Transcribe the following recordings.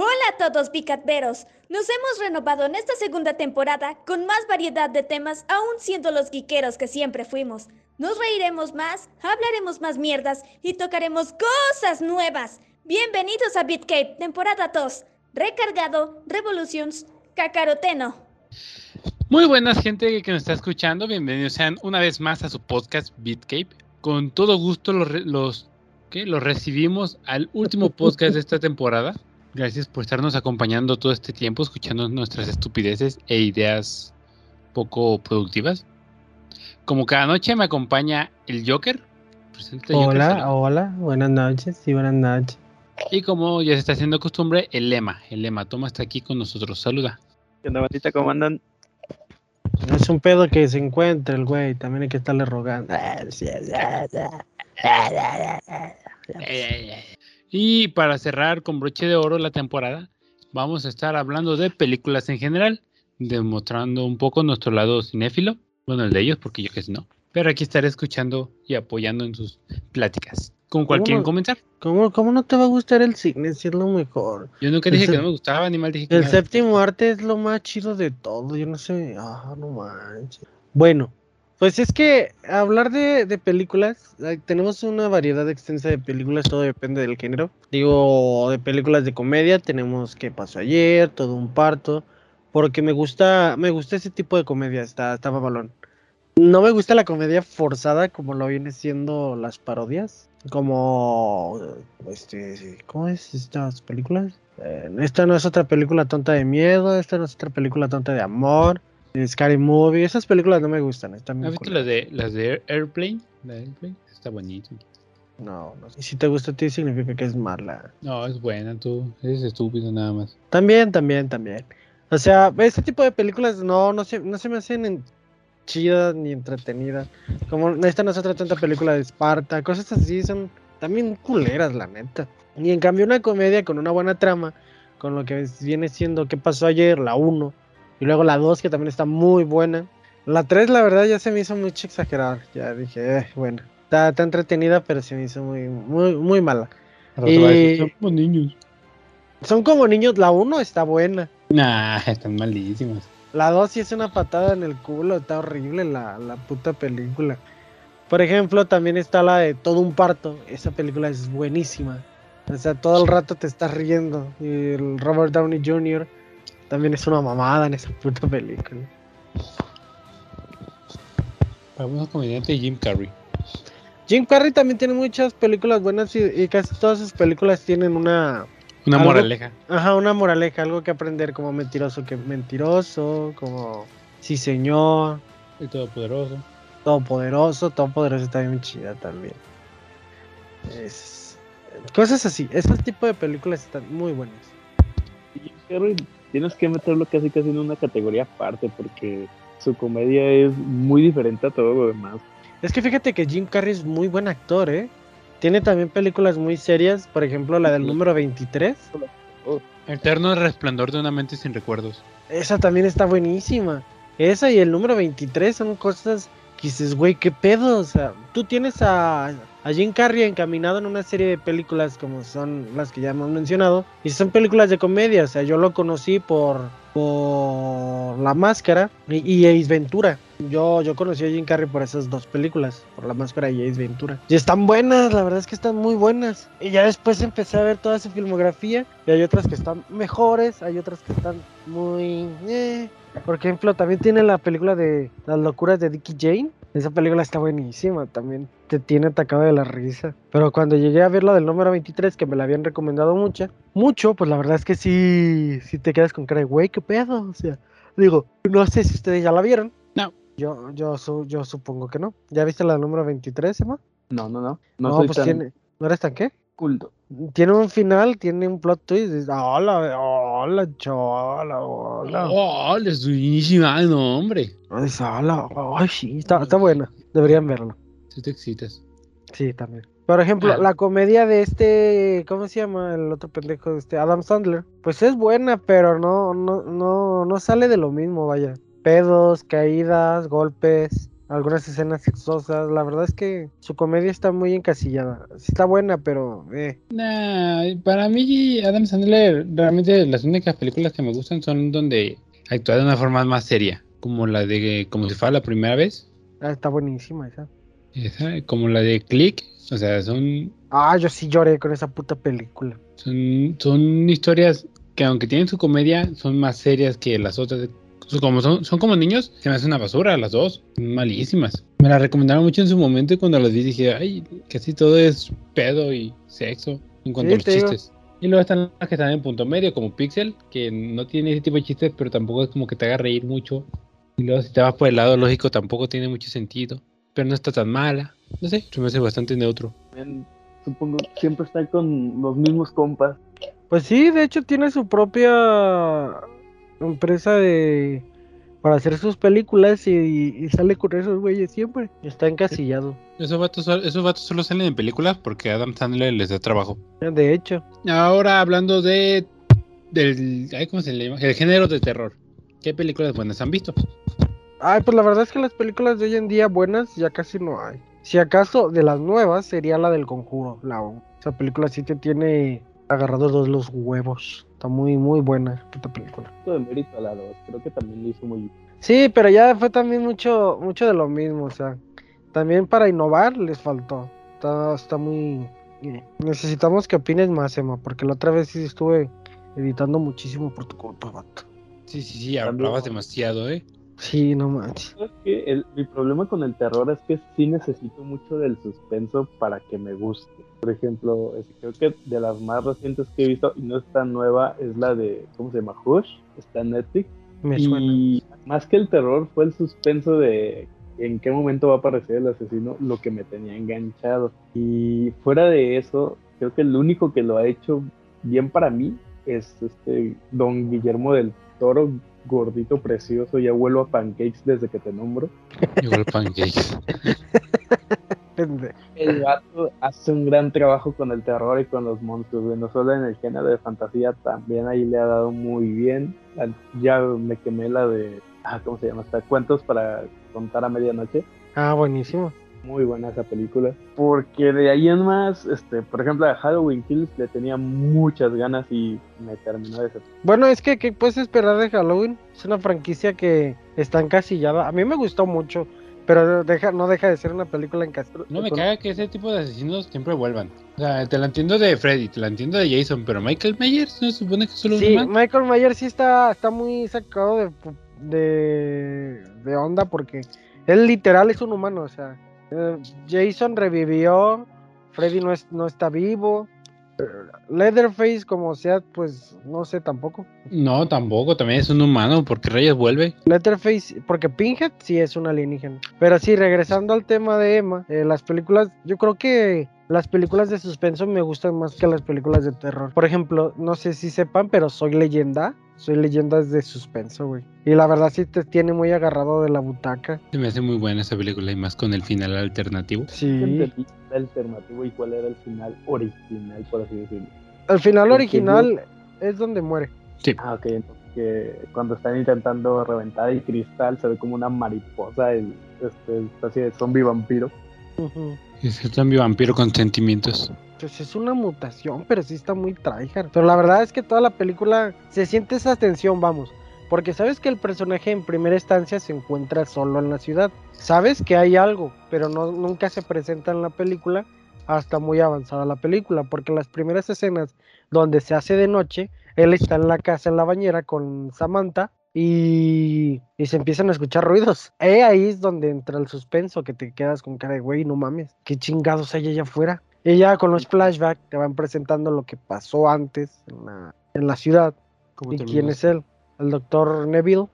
Hola a todos picatveros. Nos hemos renovado en esta segunda temporada con más variedad de temas, aún siendo los guiqueros que siempre fuimos. Nos reiremos más, hablaremos más mierdas y tocaremos cosas nuevas. Bienvenidos a Bitcape, temporada 2. Recargado, Revolutions, Cacaroteno. Muy buenas gente que nos está escuchando, bienvenidos sean una vez más a su podcast Bitcape. Con todo gusto los, los, los recibimos al último podcast de esta temporada. Gracias por estarnos acompañando todo este tiempo, escuchando nuestras estupideces e ideas poco productivas. Como cada noche me acompaña el Joker. Presente, hola, Joker, hola, buenas noches, sí, buenas noches. Y como ya se está haciendo costumbre, el lema. El lema, toma está aquí con nosotros. Saluda. ¿Qué onda, bandita? ¿Cómo andan? Es un pedo que se encuentre el güey, también hay que estarle rogando. Y para cerrar con broche de oro la temporada, vamos a estar hablando de películas en general, demostrando un poco nuestro lado cinéfilo, bueno, el de ellos, porque yo que sé no. Pero aquí estaré escuchando y apoyando en sus pláticas. ¿Con cuál quieren comenzar? ¿cómo, ¿Cómo no te va a gustar el cine si es lo mejor? Yo nunca dije que no me gustaba, ni mal dije que El séptimo arte es lo más chido de todo, yo no sé. Ah, no manches. Bueno, pues es que hablar de, películas, tenemos una variedad extensa de películas, todo depende del género. Digo, de películas de comedia, tenemos ¿Qué pasó ayer? Todo un parto. Porque me gusta, me gusta ese tipo de comedia, está, está balón. No me gusta la comedia forzada como lo viene siendo las parodias. Como, este, ¿cómo es estas películas? Eh, esta no es otra película tonta de miedo, esta no es otra película tonta de amor. Scary Movie, esas películas no me gustan. Están ¿Has visto las de, las de Airplane? La de Airplane está bonito. No, no sé. Si te gusta a ti significa que es mala. No, es buena, tú eres estúpido nada más. También, también, también. O sea, este tipo de películas no, no, se, no se me hacen en chidas ni entretenidas. Como esta no es otra tanta película de Esparta, cosas así son también culeras, la neta. Y en cambio una comedia con una buena trama, con lo que viene siendo ¿Qué pasó ayer? La 1 y luego la 2, que también está muy buena. La 3, la verdad, ya se me hizo mucho exagerar. Ya dije, eh, bueno, está, está, entretenida, pero se me hizo muy, muy, muy mala. Y... Son como niños. Son como niños. La 1 está buena. Nah, están malísimas. La 2 sí es una patada en el culo. Está horrible la, la puta película. Por ejemplo, también está la de Todo un parto. Esa película es buenísima. O sea, todo el rato te estás riendo. Y el Robert Downey Jr. También es una mamada en esa puta película. Vamos comediante Jim Carrey. Jim Carrey también tiene muchas películas buenas y, casi todas sus películas tienen una... Una moraleja. Ajá, una moraleja, algo que aprender como mentiroso que mentiroso, como sí señor. Y todopoderoso. Todopoderoso, todopoderoso está bien chida también. Es... Cosas así, esos tipos de películas están muy buenas. Jim Carrey tienes que meterlo casi casi en una categoría aparte porque su comedia es muy diferente a todo lo demás. Es que fíjate que Jim Carrey es muy buen actor, ¿eh? Tiene también películas muy serias, por ejemplo la del número 23. Eterno resplandor de una mente sin recuerdos. Esa también está buenísima. Esa y el número 23 son cosas que dices, güey, qué pedo. O sea, tú tienes a, a Jim Carrey encaminado en una serie de películas como son las que ya hemos mencionado. Y son películas de comedia. O sea, yo lo conocí por, por La Máscara y, y Ace Ventura. Yo, yo conocí a Jim Carrey por esas dos películas, por La Máscara y Ace Ventura. Y están buenas, la verdad es que están muy buenas. Y ya después empecé a ver toda su filmografía. Y hay otras que están mejores, hay otras que están muy... Eh. Por ejemplo, también tiene la película de Las locuras de Dickie Jane. Esa película está buenísima también. Te tiene atacado de la risa. Pero cuando llegué a ver la del número 23, que me la habían recomendado mucho, mucho, pues la verdad es que sí, sí te quedas con cara de, güey, qué pedo. O sea, digo, no sé si ustedes ya la vieron. Yo, yo, su, yo supongo que no. ¿Ya viste la número 23, Emma? No, no, no. No, no pues tan... tiene... ¿No eres tan qué? Culto. Tiene un final, tiene un plot twist. Hola, hola, chola, hola. Hola, es buenísima, no, hombre. Hola, ay, sí, está, está buena. Deberían verlo. Si te excitas. Sí, también. Por ejemplo, ah. la comedia de este, ¿cómo se llama? El otro pendejo de este, Adam Sandler. Pues es buena, pero no, no, no, no sale de lo mismo, vaya. Pedos, caídas, golpes. algunas escenas sexosas. La verdad es que su comedia está muy encasillada. Sí está buena, pero eh. Nah, para mí Adam Sandler realmente las únicas películas que me gustan son donde actúa de una forma más seria, como la de como si fuera la primera vez, ah, está buenísima esa. esa, como la de Click, o sea, son Ah, yo sí lloré con esa puta película. son son historias que aunque tienen su comedia son más serias que las otras. Son como son, son como niños, se me hace una basura las dos, malísimas. Me la recomendaron mucho en su momento y cuando las vi dije, ay, casi todo es pedo y sexo en cuanto Sí, a los digo. chistes. Y luego están las que están en punto medio, como Pixel, que no tiene ese tipo de chistes, pero tampoco es como que te haga reír mucho. Y luego si te vas por el lado lógico tampoco tiene mucho sentido, pero no está tan mala. No sé, se me hace bastante neutro. Supongo siempre está con los mismos compas. Pues sí, de hecho tiene su propia empresa de para hacer sus películas y, y sale con esos güeyes siempre. Está encasillado. Esos vatos, esos vatos solo salen en películas porque Adam Sandler les da trabajo. De hecho, Ahora hablando de del ay, ¿cómo se le llama? El género de terror. ¿Qué películas buenas han visto? ay, pues la verdad es que las películas de hoy en día buenas ya casi no hay. Si acaso de las nuevas sería la del Conjuro, la esa película sí te tiene agarrados los, los huevos. Está muy muy buena esta película. De mérito a la 2. Creo que también lo hizo muy bien. Sí, pero ya fue también mucho, mucho de lo mismo, o sea, también para innovar les faltó. Está, está muy... eh, Necesitamos que opines más, Emma, porque la otra vez sí estuve editando muchísimo por tu culpa, vato. Sí, sí, sí, hablabas demasiado, ¿eh? Sí, no manches. ¿Sabes qué? El- mi problema con el terror es que sí necesito mucho del suspenso para que me guste. Por ejemplo, es- creo que de las más recientes que he visto, y no es tan nueva, es la de, ¿cómo se llama? Hush, está en Netflix. Me suena. y más que el terror fue el suspenso de en qué momento va a aparecer el asesino lo que me tenía enganchado. Y fuera de eso, creo que el único que lo ha hecho bien para mí es este don Guillermo del Toro, gordito, precioso, ya vuelvo a pancakes desde que te nombro. Igual pancakes. El gato hace un gran trabajo con el terror y con los monstruos, no solo en el género de fantasía, también ahí le ha dado muy bien. Ya me quemé la de, ah, ¿cómo se llama? Hasta cuentos para contar a medianoche. Ah, buenísimo. Muy buena esa película. Porque de ahí en más, este, por ejemplo, a Halloween Kills le tenía muchas ganas y me terminó de Bueno, es que, ¿qué puedes esperar de Halloween? Es una franquicia que está encasillada. A mí me gustó mucho, pero deja, no deja de ser una película encasillada. No me caga que ese tipo de asesinos siempre vuelvan. O sea, te la entiendo de Freddy, te la entiendo de Jason, pero Michael Myers no se supone que es solo un Sí. Michael Myers sí está, está muy sacado de, de, de onda porque él literal es un humano, o sea, eh, Jason revivió, Freddy no, es, no está vivo, eh, Leatherface como sea, pues no sé tampoco. No, tampoco, también es un humano, porque Reyes vuelve. Leatherface, porque Pinhead sí es un alienígena. Pero sí, regresando al tema de Emma, eh, las películas, yo creo que las películas de suspenso me gustan más que las películas de terror. Por ejemplo, no sé si sepan, pero Soy Leyenda. Soy Leyenda de suspenso, güey. Y la verdad sí te tiene muy agarrado de la butaca. Se me hace muy buena esa película y más con el final alternativo. Sí. alternativo y cuál era el final original, por así decirlo. El final original es donde muere. Ah, ok, entonces que cuando están intentando reventar el cristal se ve como una mariposa, el, este, especie de zombie vampiro. Ujú. Es el zombie vampiro con sentimientos. Pues es una mutación, pero sí está muy tryhard. Pero la verdad es que toda la película se siente esa tensión, vamos. Porque sabes que el personaje en primera instancia se encuentra solo en la ciudad. Sabes que hay algo, pero no, nunca se presenta en la película hasta muy avanzada la película. Porque las primeras escenas donde se hace de noche, él está en la casa, en la bañera con Samantha. Y, y se empiezan a escuchar ruidos. Eh, ahí es donde entra el suspenso, que te quedas con cara de güey, no mames, qué chingados hay allá afuera. Y ya con los flashbacks te van presentando lo que pasó antes en la, en la ciudad. ¿Cómo ¿Y quién es él? El doctor Neville.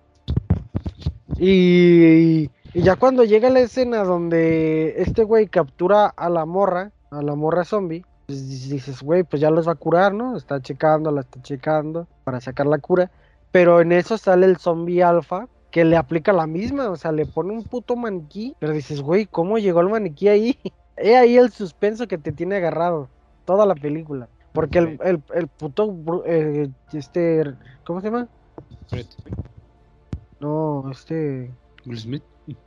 Y, y ya cuando llega la escena donde este güey captura a la morra, a la morra zombie, pues dices, güey, pues ya los va a curar, ¿no? Está checando, la está checando para sacar la cura. Pero en eso sale el zombie alfa que le aplica la misma, o sea, le pone un puto maniquí. Pero dices, güey, ¿cómo llegó el maniquí ahí? He ahí el suspenso que te tiene agarrado toda la película. Porque el, el, el puto, eh, este, ¿cómo se llama? Fred. No, este, Will Smith.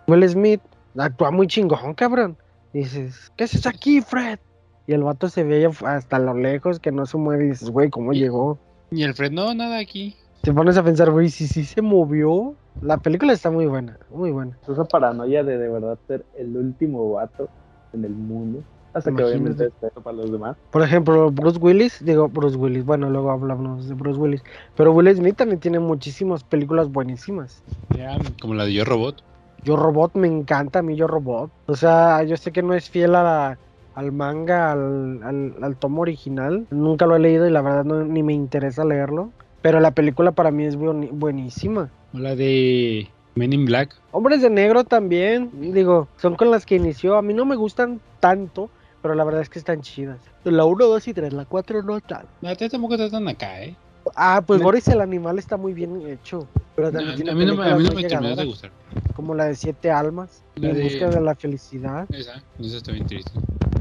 Will Smith, actúa muy chingón, cabrón. dices, ¿qué haces aquí, Fred? Y el vato se veía hasta lo lejos que no se mueve y dices, güey, ¿cómo llegó? Y el Fred, no, nada aquí. Te pones a pensar, güey, si sí se movió. La película está muy buena, muy buena. Esa paranoia de de verdad ser el último vato en el mundo. Hasta que Imagínate. obviamente respeto para los demás. Por ejemplo, Bruce Willis, digo Bruce Willis, bueno, luego hablamos de Bruce Willis, pero Will Smith también tiene muchísimas películas buenísimas. Ya, como la de Yo Robot. Yo Robot me encanta a mí Yo Robot. O sea, yo sé que no es fiel a la- al manga, al, al, al tomo original. Nunca lo he leído y la verdad no, ni me interesa leerlo. Pero la película para mí es buenísima. O la de Men in Black. Hombres de Negro también, digo, son con las que inició. A mí no me gustan tanto, pero la verdad es que están chidas. La 1, 2 y 3, la 4 no tal. La tía tampoco está tan acá, ¿eh? Ah, pues Boris el animal está muy bien hecho. Pero No, también a mí no, me- a mí no me terminó de gustar. Como la de Siete Almas, La En de- busca de la felicidad. Esa, esa está bien triste.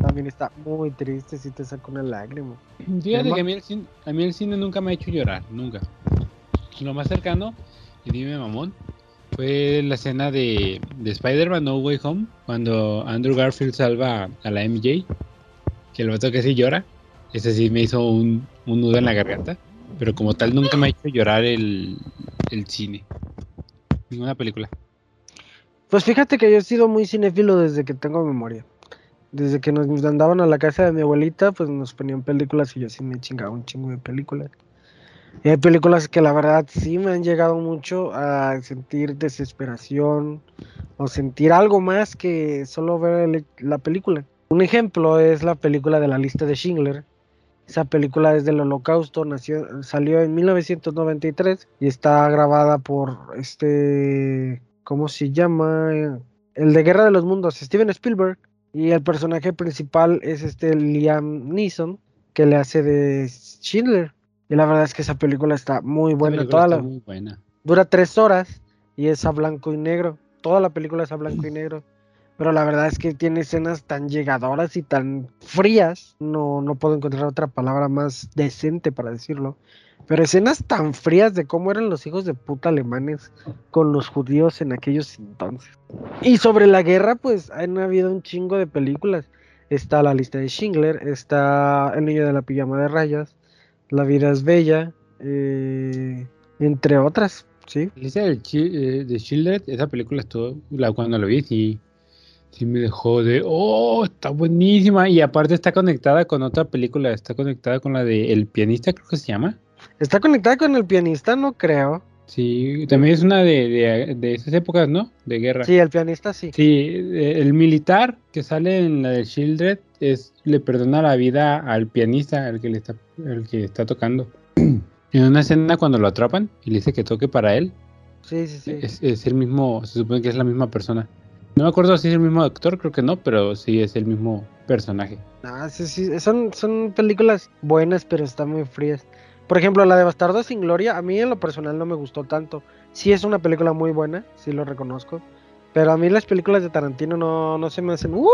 También está muy triste si te saca una lágrima. Fíjate que a mí, el cine, a mí el cine nunca me ha hecho llorar, nunca. Lo más cercano, y dime mamón, fue la escena de, de Spider-Man No Way Home, cuando Andrew Garfield salva a la MJ, que el vato que sí llora. Ese sí me hizo un, un nudo en la garganta, pero como tal nunca me ha hecho llorar el, el cine. Ninguna película. Pues fíjate que yo he sido muy cinéfilo desde que tengo memoria. Desde que nos andaban a la casa de mi abuelita, pues nos ponían películas y yo sí me chingaba un chingo de películas. Y hay películas que la verdad sí me han llegado mucho a sentir desesperación o sentir algo más que solo ver la película. Un ejemplo es la película de la lista de Schindler. Esa película es del Holocausto, nació, salió en 1993 y está grabada por este, ¿cómo se llama? El de Guerra de los Mundos, Steven Spielberg. Y el personaje principal es este Liam Neeson, que le hace de Schindler. Y la verdad es que esa película está muy buena. película Toda está la, muy buena. dura tres horas y es a blanco y negro. Toda la película es a blanco y negro. Pero la verdad es que tiene escenas tan llegadoras y tan frías. No, no puedo encontrar otra palabra más decente para decirlo. Pero escenas tan frías de cómo eran los hijos de puta alemanes con los judíos en aquellos entonces. Y sobre la guerra, pues han habido un chingo de películas. Está la lista de Schindler, está El niño de la pijama de rayas, La vida es bella, eh, entre otras, ¿sí? La lista Chi- eh, de Schindler, esa película estuvo, la, cuando lo vi, sí, sí me dejó de, oh, está buenísima. Y aparte está conectada con otra película, está conectada con la de El pianista, creo que se llama. Está conectada con el pianista, no creo. Sí, también es una de, de, de esas épocas, ¿no? De guerra. Sí, el pianista sí. Sí, el militar que sale en la de Shieldred es le perdona la vida al pianista, al que le está, al que está tocando. En una escena cuando lo atrapan y le dice que toque para él, Sí, sí, sí. es, es el mismo, se supone que es la misma persona. No me acuerdo si es el mismo actor, creo que no, pero sí es el mismo personaje. Ah, sí, sí, son, son películas buenas, pero están muy frías. Por ejemplo, la de Bastardo sin Gloria, a mí en lo personal no me gustó tanto. Sí es una película muy buena, sí lo reconozco. Pero a mí las películas de Tarantino no, no se me hacen. ¡Uh!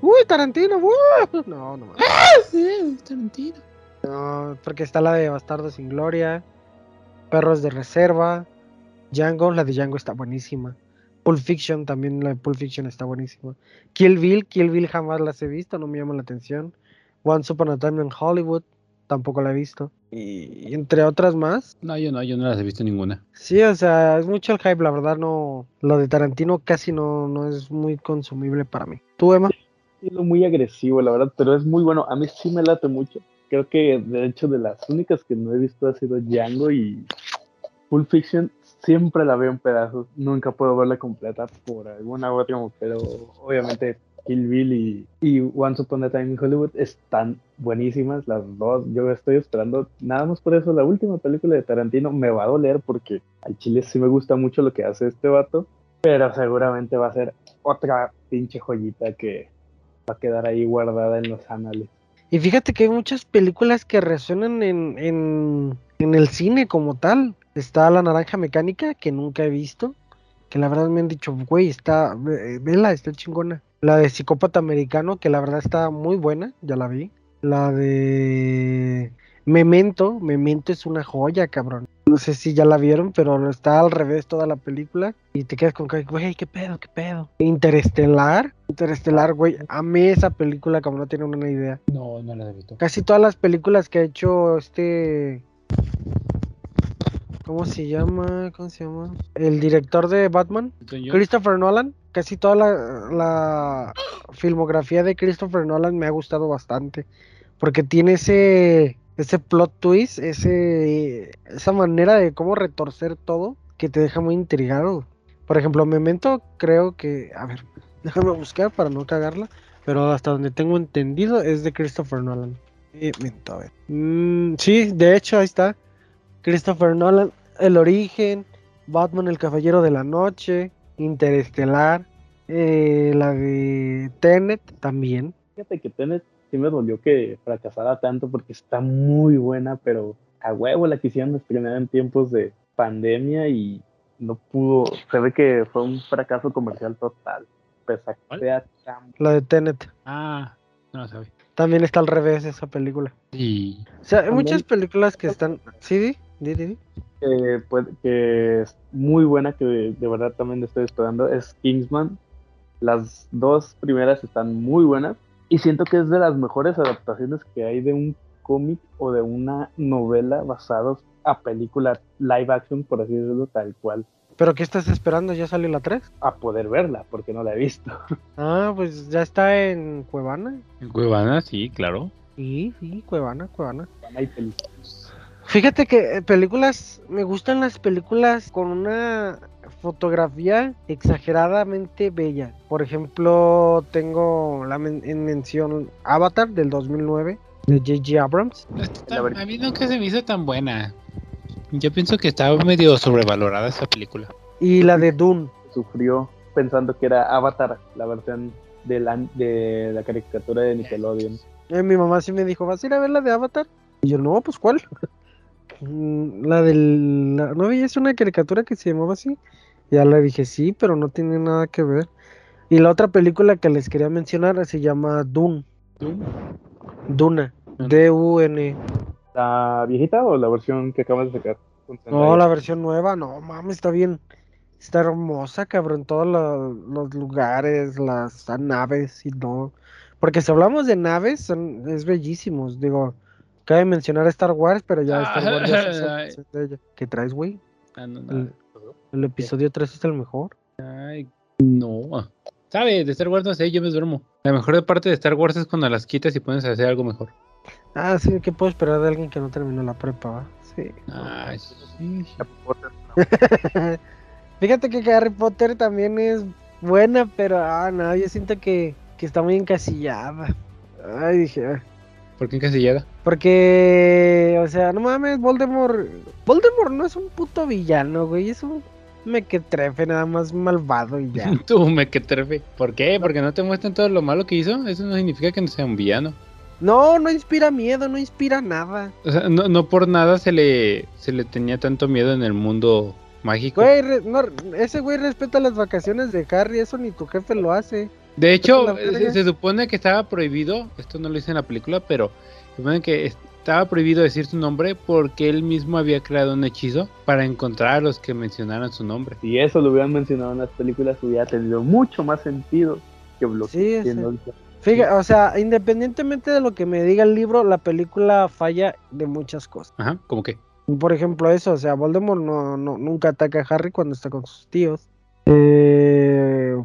¡Uy, Tarantino! ¡Uh! No, no, mames. no, porque está la de Bastardo sin Gloria, Perros de Reserva, Django, la de Django está buenísima. Pulp Fiction, también la de Pulp Fiction está buenísima. Kill Bill, Kill Bill jamás las he visto, no me llama la atención. Once Upon a Time in Hollywood, tampoco la he visto. Y, y entre otras más. No, yo no, yo no las he visto ninguna. Sí, o sea, es mucho el hype, la verdad no. Lo de Tarantino casi no, no es muy consumible para mí. ¿Tú, Emma? estilo muy agresivo, la verdad, pero es muy bueno. A mí sí me late mucho. Creo que de hecho de las únicas que no he visto ha sido Django y Pulp Fiction. Siempre la veo en pedazos. Nunca puedo verla completa por alguna u otra, pero obviamente Kill Bill y, y Once Upon a Time in Hollywood están buenísimas las dos. Yo estoy esperando nada más por eso la última película de Tarantino. Me va a doler porque al chile sí me gusta mucho lo que hace este vato, pero seguramente va a ser otra pinche joyita que va a quedar ahí guardada en los anales. Y fíjate que hay muchas películas que resuenan en, en, en el cine como tal. Está La Naranja Mecánica, que nunca he visto. Que la verdad me han dicho, güey, está, ve- vela, está chingona. La de Psicópata Americano, que la verdad está muy buena, ya la vi. La de Memento, Memento es una joya, cabrón. No sé si ya la vieron, pero está al revés toda la película. Y te quedas con que, güey, qué pedo, qué pedo. Interestelar. Interestelar, güey. Amé esa película como no tienen una idea. No, no la he visto. Casi todas las películas que ha hecho este. ¿Cómo se llama? ¿Cómo se llama? El director de Batman. Christopher Nolan. Casi toda la, la filmografía de Christopher Nolan me ha gustado bastante. Porque tiene ese, ese plot twist, ese, esa manera de cómo retorcer todo que te deja muy intrigado. Por ejemplo, Memento creo que, a ver, déjame buscar para no cagarla, pero hasta donde tengo entendido es de Christopher Nolan. Memento, a ver. Mm, sí, de hecho, ahí está. Christopher Nolan, El Origen, Batman, El Caballero de la Noche, Interestelar, eh, la de Tenet también. Fíjate que Tenet sí me dolió que fracasara tanto porque está muy buena, pero a huevo la quisieron estrenar en tiempos de pandemia y no pudo. Se ve que fue un fracaso comercial total. Pese a que sea tan La de Tenet. Ah, no sabía. También está al revés esa película. Sí. O sea, hay También- muchas películas que están. ¿Sí, que, pues, que es muy buena, que de, de verdad también estoy esperando, es Kingsman. Las dos primeras están muy buenas y siento que es de las mejores adaptaciones que hay de un cómic o de una novela basados a película live action, por así decirlo, tal cual, ¿Pero qué estás esperando? ¿Ya salió la 3? a poder verla, porque no la he visto. Ah, pues ya está en Cuevana. En Cuevana, sí, claro. Sí, sí, Cuevana, Cuevana. Hay películas. Fíjate que eh, películas, me gustan las películas con una fotografía exageradamente bella. Por ejemplo, tengo la men- en mención Avatar del 2009 de J.J. Abrams. No está La tan- a mí nunca se me hizo tan buena. Yo pienso que estaba medio sobrevalorada esa película. Y la de Dune. Sufrió pensando que era Avatar, la versión de la, de la caricatura de Nickelodeon. Eh, mi mamá sí me dijo, ¿vas a ir a ver la de Avatar? Y yo, no, pues ¿cuál? Mm, la del... la- ¿No veías una caricatura que se llamaba así? Ya le dije, sí, pero no tiene nada que ver. Y la otra película que les quería mencionar se llama Dune. Duna. Ah. D-U-N. ¿La viejita o la versión que acabas de sacar? No, la versión nueva, no mames, está bien. Está hermosa, cabrón. Todos lo- los lugares, las naves y todo. Porque si hablamos de naves, son, es bellísimos. Digo, cabe mencionar Star Wars, pero ya Star Wars ya se ella. ¿Qué traes, güey? Ah, no, El, episodio 3 es el mejor. Ay, no. ¿Sabe? De Star Wars no sé, yo me duermo. La mejor parte de Star Wars es cuando las quitas y pones a hacer algo mejor. Ah, sí, ¿qué puedo esperar de alguien que no terminó la prepa? va? Sí. Ay, sí. Harry Potter. Fíjate que Harry Potter también es buena, pero ah, no, yo siento que, que está muy encasillada. Ay, dije, ah. ¿Por qué encasillada? Porque, o sea, no mames, Voldemort. Voldemort no es un puto villano, güey. Es un mequetrefe nada más malvado y ya. Tú me que trefe. ¿Por qué? Porque no te muestran todo lo malo que hizo. Eso no significa que no sea un villano. No, no inspira miedo, no inspira nada. O sea, no, no por nada se le, se le tenía tanto miedo en el mundo mágico. Güey, re- no, ese güey respeta las vacaciones de Harry, eso ni tu jefe lo hace. De hecho, se, se supone que estaba prohibido, esto no lo dice en la película, pero se supone que estaba prohibido decir su nombre porque él mismo había creado un hechizo para encontrar a los que mencionaran su nombre. Si eso lo hubieran mencionado en las películas, hubiera tenido mucho más sentido que lo que Sí, sí. Fíjate, o sea, independientemente de lo que me diga el libro, la película falla de muchas cosas. Ajá, como que. Por ejemplo, eso, o sea, Voldemort no, no, nunca ataca a Harry cuando está con sus tíos. Eh,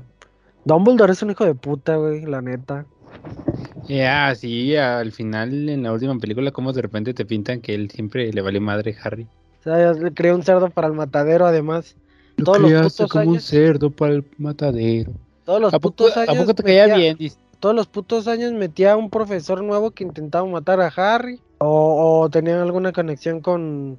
Dumbledore es un hijo de puta, güey, la neta. Ya, sí, al final en la última película, como de repente te pintan que él siempre le vale madre a Harry. O sea, le creó un cerdo para el matadero, además. Lo Todos los putos como un años- cerdo para el matadero. Todos los ¿A poco, putos a años. poco te caía metía- bien? Dice, Todos los putos años metía a un profesor nuevo que intentaba matar a Harry. O, o tenían alguna conexión con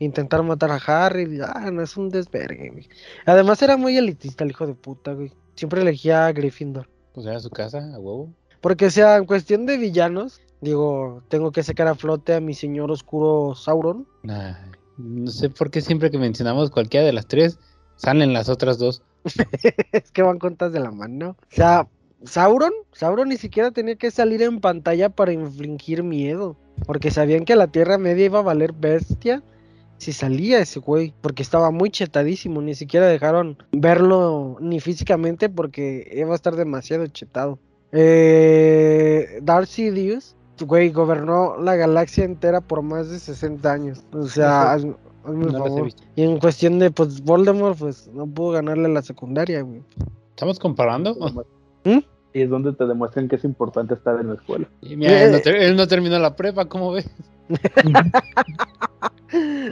intentar matar a Harry. Ah, no es un desvergue, güey. Además era muy elitista el hijo de puta, güey. Siempre elegía a Gryffindor. Pues era su casa, a huevo. Porque, o sea, en cuestión de villanos, digo, tengo que sacar a flote a mi señor oscuro Sauron. Ay, no sé por qué siempre que mencionamos cualquiera de las tres, salen las otras dos. es que van contas de la mano. O sea, Sauron, Sauron ni siquiera tenía que salir en pantalla para infligir miedo. Porque sabían que la Tierra Media iba a valer bestia. Si salía ese güey, porque estaba muy chetadísimo, ni siquiera dejaron verlo ni físicamente porque iba a estar demasiado chetado. Eh, Darcy Dios, güey, gobernó la galaxia entera por más de 60 años. O sea, hazme hazme No favor. Y en cuestión de, pues, Voldemort, pues, no pudo ganarle la secundaria, güey. ¿Estamos comparando? ¿Mm? Y es donde te demuestran que es importante estar en la escuela. Y mira, él, no Eh. él no terminó la prepa, ¿cómo ves?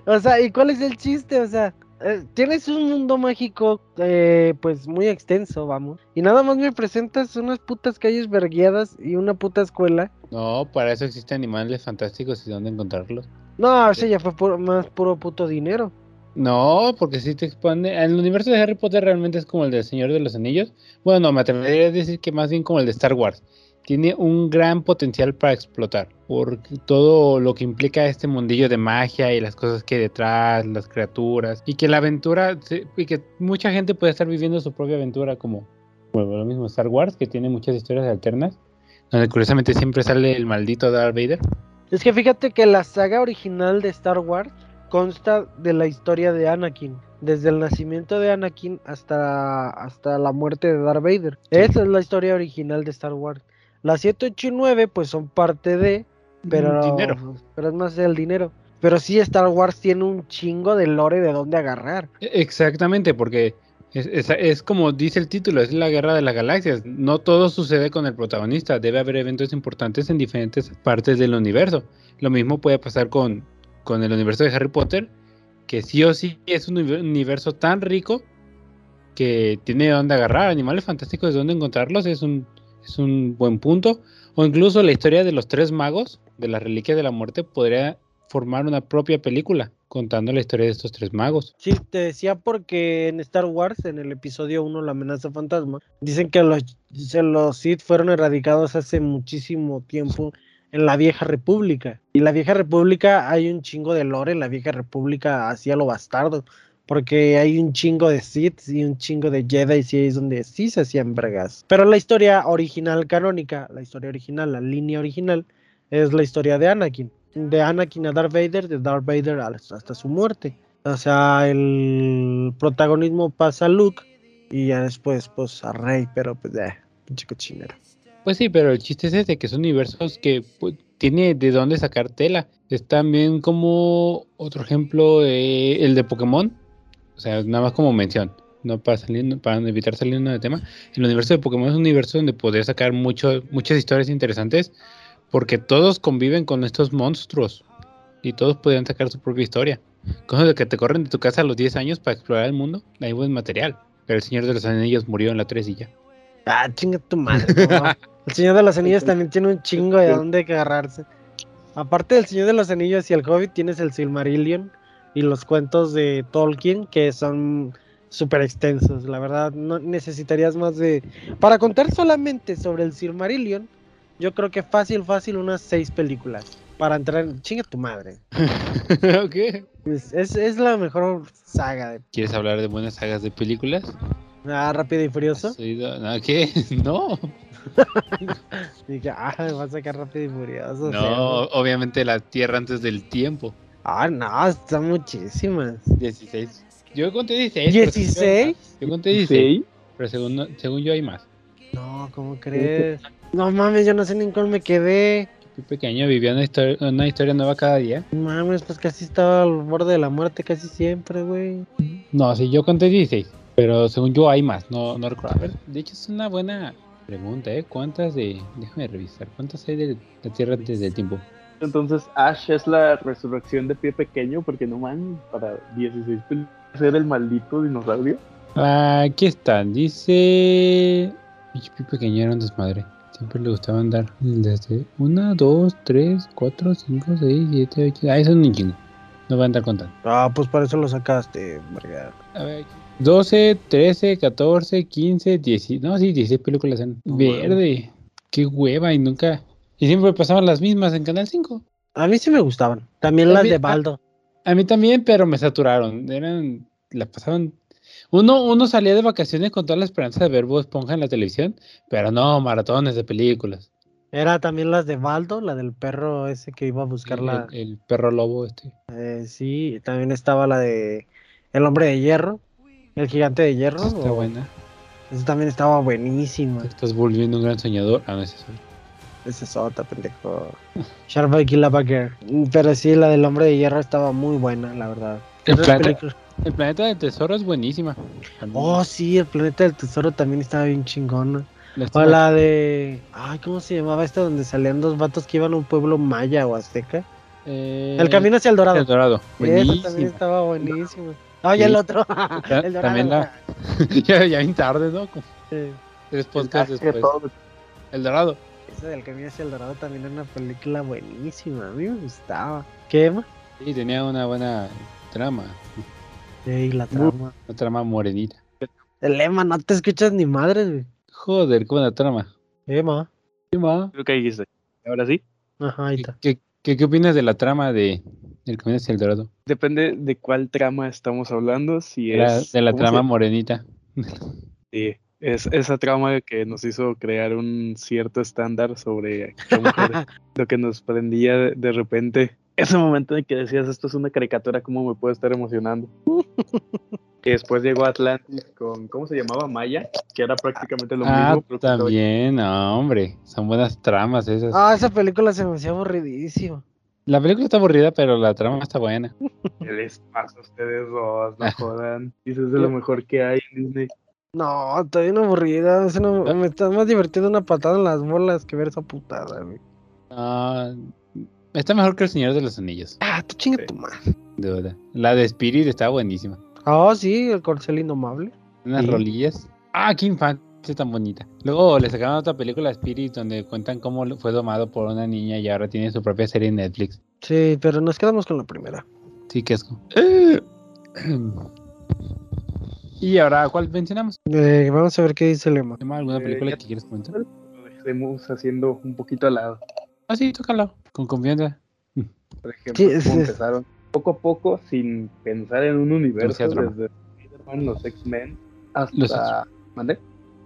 O sea, ¿y cuál es el chiste? O sea, eh, tienes un mundo mágico, eh, pues muy extenso, vamos. Y nada más me presentas unas putas calles vergueadas y una puta escuela. No, para eso existen animales fantásticos y dónde encontrarlos. No, ese ya fue puro- más puro puto dinero. No, porque si te expande. El universo de Harry Potter realmente es como el del Señor de los Anillos. Bueno, no, me atrevería a decir que más bien como el de Star Wars. Tiene un gran potencial para explotar. Por todo lo que implica este mundillo de magia y las cosas que hay detrás, las criaturas. Y que la aventura. Y que mucha gente puede estar viviendo su propia aventura, como. Bueno, lo mismo Star Wars, que tiene muchas historias alternas. Donde curiosamente siempre sale el maldito Darth Vader. Es que fíjate que la saga original de Star Wars consta de la historia de Anakin. Desde el nacimiento de Anakin hasta, hasta la muerte de Darth Vader. Esa es la historia original de Star Wars. Las 7, 8 y 9 pues son parte de... Pero, Dinero. pero es más del dinero. Pero sí, Star Wars tiene un chingo de lore de dónde agarrar. E- Exactamente, porque es, es- es como dice el título, es la guerra de las galaxias. No todo sucede con el protagonista, debe haber eventos importantes en diferentes partes del universo. Lo mismo puede pasar con, con el universo de Harry Potter, que sí o sí es un univer- universo tan rico que tiene de dónde agarrar. Animales fantásticos, de dónde encontrarlos, es un, es un buen punto. O incluso la historia de los tres magos, de la reliquia de la muerte, podría formar una propia película contando la historia de estos tres magos. Sí, te decía porque en Star Wars, en el episodio 1, La amenaza fantasma, dicen que los, los Sith fueron erradicados hace muchísimo tiempo en la vieja república. Y la vieja república hay un chingo de lore, en la vieja república hacía lo bastardo. Porque hay un chingo de Sith y un chingo de Jedi y es donde sí se hacían vergas. Pero la historia original canónica, la historia original, la línea original, es la historia de Anakin. De Anakin a Darth Vader, de Darth Vader hasta su muerte. O sea, el protagonismo pasa a Luke y ya después pues a Rey, pero pues eh, pinche cochinero. Pues sí, pero el chiste es ese, que son universos que pues, tiene de dónde sacar tela. Es también como otro ejemplo, eh, el de Pokémon. O sea, nada más como mención, no para salir, para evitar salir de tema. El universo de Pokémon es un universo donde podría sacar mucho, muchas historias interesantes, porque todos conviven con estos monstruos y todos podrían sacar su propia historia. Cosas de que te corren de tu casa a los 10 años para explorar el mundo, hay buen material. Pero el Señor de los Anillos murió en la 3 y ya. Ah, chinga tu madre. no. El Señor de los Anillos también tiene un chingo de dónde agarrarse. Aparte del Señor de los Anillos y el Hobbit, tienes el Silmarillion y los cuentos de Tolkien que son súper extensos. La verdad, no necesitarías más de. Para contar solamente sobre el Silmarillion, yo creo que fácil, fácil, unas seis películas. Para entrar en. Chinga tu madre. ok. Es, es, es la mejor saga de. ¿Quieres hablar de buenas sagas de películas? Ah, Rápido y Furioso. ¿Qué? No. Dije, ah, me va a sacar Rápido y Furioso. No, obviamente la Tierra antes del tiempo. Ah, no, están muchísimas. 16. Yo conté 16. pero según yo hay ¿16? más. Yo conté 16, Sí. pero según, según yo hay más. No, ¿cómo crees? No mames, yo no sé ni en cuál me quedé. Fui pequeño, vivía una historia, una historia nueva cada día. Mames, pues casi estaba al borde de la muerte casi siempre, güey. No, sí, yo conté 16, pero según yo hay más, no, no recuerdo. A ver, de hecho es una buena pregunta, ¿eh? ¿Cuántas de... Déjame revisar, ¿cuántas hay de la Tierra antes del tiempo? Entonces Ash es la resurrección de pie pequeño, porque no man, para 16 películas ser el maldito dinosaurio. Aquí están, dice. HP pequeño era un desmadre. Siempre le gustaba andar desde 1, 2, 3, 4, 5, 6, 7, 8. Ah, eso es un chingo. No voy a andar contando. Ah, pues para eso lo sacaste, verga. A ver. 12, 13, 14, 15, 16. No, sí, 16 películas en No verde. Qué hueva y nunca. Y siempre pasaban las mismas en Canal 5. A mí sí me gustaban. También las de Baldo. A mí también, pero me saturaron. Eran. La pasaban. Uno, uno salía de vacaciones con toda la esperanza de ver Bob Esponja en la televisión, pero no, maratones de películas. Era también las de Baldo, la del perro ese que iba a buscar el, la... el perro lobo este. eh, sí, también estaba la de El hombre de hierro, el gigante de hierro. Está o- buena. Esa también estaba buenísima. Te estás volviendo un gran soñador. Ah, no es eso. Esa es otra, pendejo. Sharpay Kill a Girl. Mm, Pero sí, la del hombre de hierro estaba muy buena, la verdad. El planeta, el planeta del tesoro es buenísima. Oh, sí, el planeta del tesoro también estaba bien chingona. O la de. Ay, ¿cómo se llamaba esta donde salían dos vatos que iban a un pueblo maya o azteca? Eh, El camino hacia el dorado. El Dorado. Esa también estaba buenísima. Ay, el Sí. otro. El dorado. también la- ya, ya bien tarde, ¿no? Tres podcasts después. El Dorado. Esa del camino hacia el dorado también era una película buenísima. A mí me gustaba. ¿Qué, Emma? Sí, tenía una buena trama. Sí, la trama. Una trama morenita. El Emma, no te escuchas ni madre, güey. Joder, qué buena trama. Emma. ¿Qué más? Creo que dijiste. Ahora sí. Ajá, ahí ¿Qué, está. qué, qué- qué opinas de la trama de El Camino hacia el Dorado? Depende de cuál trama estamos hablando. Si Era es de la ¿cómo se trama morenita. Sí, es esa trama que nos hizo crear un cierto estándar sobre qué mujer, lo que nos prendía de, de repente. Ese momento en que decías esto es una caricatura, ¿cómo me puede estar emocionando? y después llegó Atlantis con, ¿cómo se llamaba? Maya, que era prácticamente lo ah, mismo. que también, no, hombre. Son buenas tramas esas. Ah, esa película se me hacía aburridísima. La película está aburrida, pero la trama está buena. ¿Qué les pasa a ustedes dos? No jodan. Dices de lo mejor que hay en Disney. No, está bien aburrida. no- me está más divertido una patada en las bolas que ver esa putada, güey. Ah, está mejor que El Señor de los Anillos, Ah, tú chinga tu madre. de verdad. La de Spirit está buenísima. Ah, sí, el corcel indomable. Unas Sí. rolillas. Ah, qué infancia tan bonita. Luego le sacaron otra película Spirit donde cuentan cómo fue domado por una niña y ahora tiene su propia serie en Netflix. Sí, pero nos quedamos con la primera. Sí, qué asco. y ahora, ¿cuál mencionamos? Eh, vamos a ver qué dice el Emma. ¿Emma, ¿Alguna Eh, película que quieres comentar? Lo dejemos haciendo un poquito al lado. Ah, sí, tócalo. Con confianza. Por ejemplo, Sí, es- empezaron poco a poco sin pensar en un universo, desde Spider-Man, los X-Men, Los hasta, ¿mande?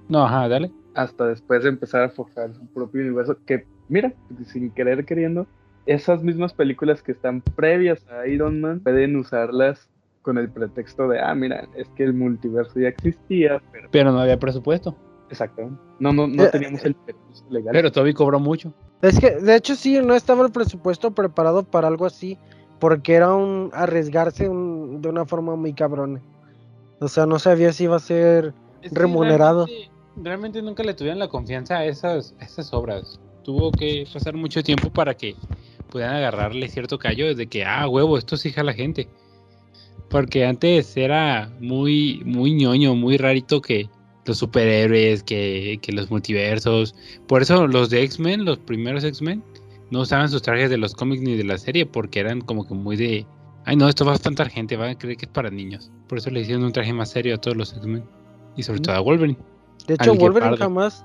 No, ajá, dale. hasta después de empezar a forjar su propio universo, que mira, sin querer queriendo, esas mismas películas que están previas a Iron Man pueden usarlas con el pretexto de, ah, mira, es que el multiverso ya existía, pero Pero no había presupuesto. exactamente, no, no, no Eh, teníamos el permiso legal. Pero Toby cobró mucho. Es que, de hecho, sí, no estaba el presupuesto preparado para algo así, porque era un arriesgarse un- de una forma muy cabrona. O sea, no sabía si iba a ser Es que remunerado. Realmente, realmente nunca le tuvieron la confianza a esas, esas obras. Tuvo que pasar mucho tiempo para que pudieran agarrarle cierto callo de que, ah, huevo, esto sí la gente. Porque antes era muy, muy ñoño, muy rarito que los superhéroes, que, que los multiversos. Por eso los de X-Men, los primeros X-Men, no usaban sus trajes de los cómics ni de la serie, porque eran como que muy de, ay no, esto va a espantar gente, van a creer que es para niños. Por eso le hicieron un traje más serio a todos los X-Men. Y sobre todo a Wolverine. De hecho, Wolverine jamás,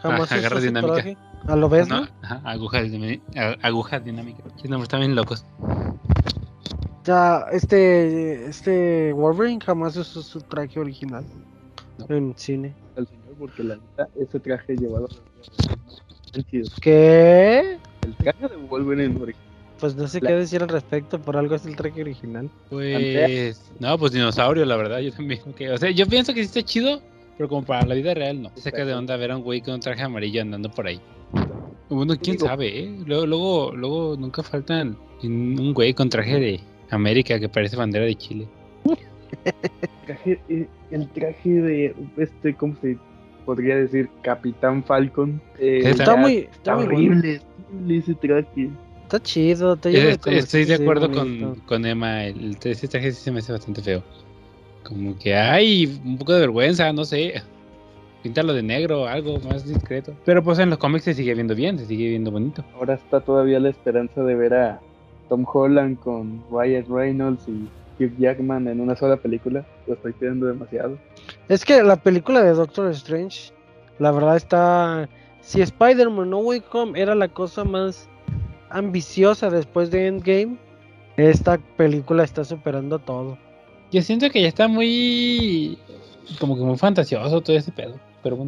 jamás usó agarra dinámica. traje. A lo ves, No, ¿no? ajá, aguja, aguja dinámica. Sí, no, están bien locos. Ya, este, este Wolverine jamás usó su traje original No. en cine. al señor, porque la neta, ese traje llevado. ¿Qué? El traje de Wolverine original. Pues no sé La- qué decir al respecto, por algo es el traje original. Pues. No, pues dinosaurio, la verdad. Yo también. ok, O sea, yo pienso que sí está chido, pero como para la vida real, no. Se saca de onda ver a un güey con un traje amarillo andando por ahí. Bueno, quién Digo- sabe, ¿eh? Luego, luego, luego nunca faltan un güey con traje de América que parece bandera de Chile. traje, eh, el traje de este, ¿cómo se podría decir? Capitán Falcon. eh, Está Está muy, está horrible, horrible ese traje. Está chido. Te lleva Est- Estoy de acuerdo con, con Emma. El, ese traje sí se me hace bastante feo. Como que hay un poco de vergüenza, no sé. Píntalo de negro, algo más discreto. Pero pues en los cómics se sigue viendo bien, se sigue viendo bonito. Ahora está todavía la esperanza de ver a Tom Holland con Wyatt Reynolds y Hugh Jackman en una sola película. Lo estoy pidiendo demasiado. Es que la película de Doctor Strange, la verdad está... Si Spider-Man No Way Home era la cosa más ambiciosa después de Endgame, esta película está superando todo. Yo siento que ya está muy. Como que muy fantasioso todo ese pedo. pero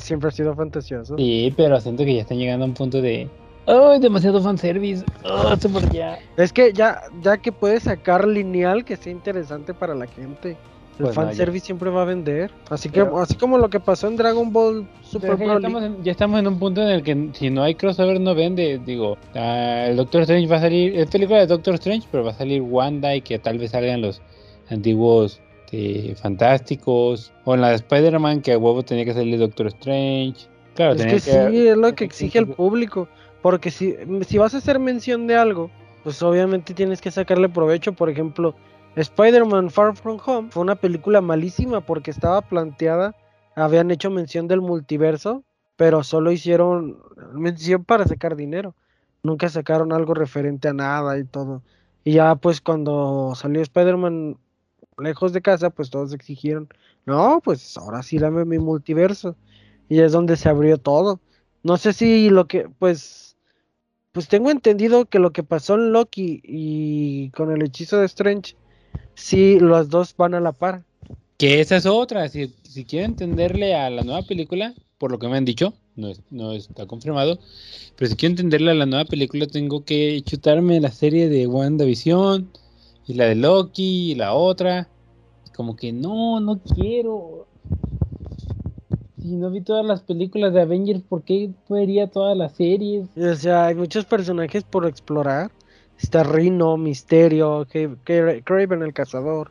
siempre ha sido fantasioso. Sí, pero siento que ya están llegando a un punto de. ¡Ay, demasiado fanservice! ¡Oh, ya! Es que ya, ya que puedes sacar lineal que sea interesante para la gente. El Pues no, fanservice siempre va a vender. Así que, Pero- así como lo que pasó en Dragon Ball Super que ya, estamos en, ya estamos en un punto en el que si no hay crossover no vende. Digo, ah, el Doctor Strange va a salir, es película de Doctor Strange, pero va a salir Wanda y que tal vez salgan los antiguos este, fantásticos. O en la de Spider-Man que a huevo tenía que salir Doctor Strange. Claro, Es tenía que sí, es lo que exige el público. Porque si, si vas a hacer mención de algo, pues obviamente tienes que sacarle provecho. Por ejemplo, Spider-Man Far From Home fue una película malísima porque estaba planteada, habían hecho mención del multiverso, pero solo hicieron mención para sacar dinero. Nunca sacaron algo referente a nada y todo. Y ya pues cuando salió Spider-Man lejos de casa, pues todos exigieron, no, pues ahora sí dame mi multiverso. Y es donde se abrió todo. No sé si lo que, pues, pues tengo entendido que lo que pasó en Loki y con el hechizo de Strange, sí, los dos van a la par. Que esa es otra. Si, si quiero entenderle a la nueva película, por lo que me han dicho, no, es- no está confirmado, pero si quiero entenderle a la nueva película, tengo que chutarme la serie de WandaVision y la de Loki y la otra. Como que no, no quiero. Si no vi todas las películas de Avengers, ¿por qué vería todas las series? O sea, hay muchos personajes por explorar. Está Rhino, Misterio, Kraven el Cazador,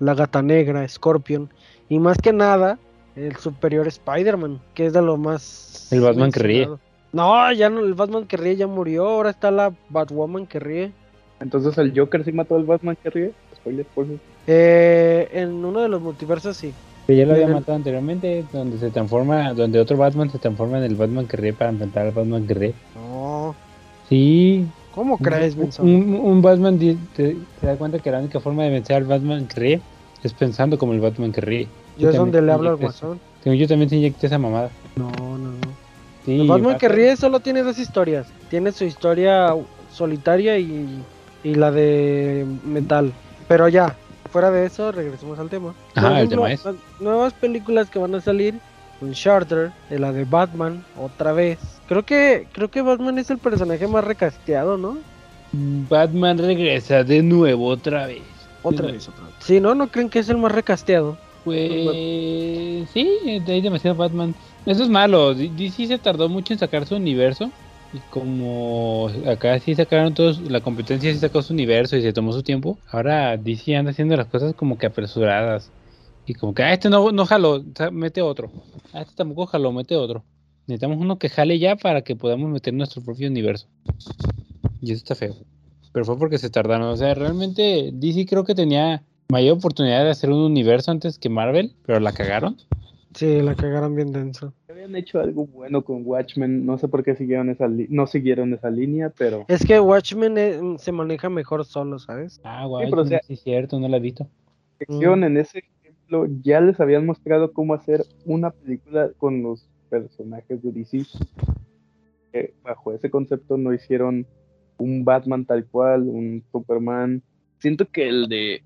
la Gata Negra, Scorpion. Y más que nada, el superior Spider-Man, que es de lo más... El Batman que ríe. No, ya no, el Batman que ríe ya murió. Ahora está la Batwoman que ríe. Entonces el Joker sí mató al Batman que ríe. Spoiler, por favor. Eh, en uno de los multiversos sí. Que ya lo había matado anteriormente, donde se transforma, donde otro Batman se transforma en el Batman que ríe para enfrentar al Batman que ríe. No, Sí, ¿cómo crees, Benson? un- un Batman te, te da cuenta que la única forma de vencer al Batman que ríe es pensando como el Batman que ríe. Yo es donde le hablo al guasón. Yo también te inyecté esa mamada. No, no, no. Sí, El Batman que Batman- ríe solo tiene dos historias. Tiene su historia solitaria y, y la de metal. Pero ya, fuera de eso, regresemos al tema. Por Ajá, el tema es. nuevas películas que van a salir, Uncharted, de la de Batman, otra vez. Creo que creo que Batman es el personaje más recasteado, ¿no? Batman regresa de nuevo otra vez. Otra vez, otra vez. Sí, ¿no? ¿No creen que es el más recasteado? Pues sí, hay demasiado Batman. Eso es malo. DC se tardó mucho en sacar su universo. Y como acá sí sacaron todos, la competencia sí sacó su universo y se tomó su tiempo. Ahora DC anda haciendo las cosas como que apresuradas. Y como que, ah, este no, no jaló, mete otro. Ah, este tampoco jaló, mete otro. Necesitamos uno que jale ya para que podamos meter nuestro propio universo. Y eso está feo. Pero fue porque se tardaron. O sea, realmente DC creo que tenía mayor oportunidad de hacer un universo antes que Marvel, pero la cagaron. Sí, la cagaron bien denso. Habían hecho algo bueno con Watchmen. No sé por qué siguieron esa li- no siguieron esa línea, pero Es que Watchmen eh, se maneja mejor solo, ¿sabes? Ah, guay, pero o sí, sea- sí es cierto, no la he visto. sección Mm. en ese ejemplo ya les habían mostrado cómo hacer una película con los personajes de DC. Eh, bajo ese concepto no hicieron un Batman tal cual, un Superman. Siento que el de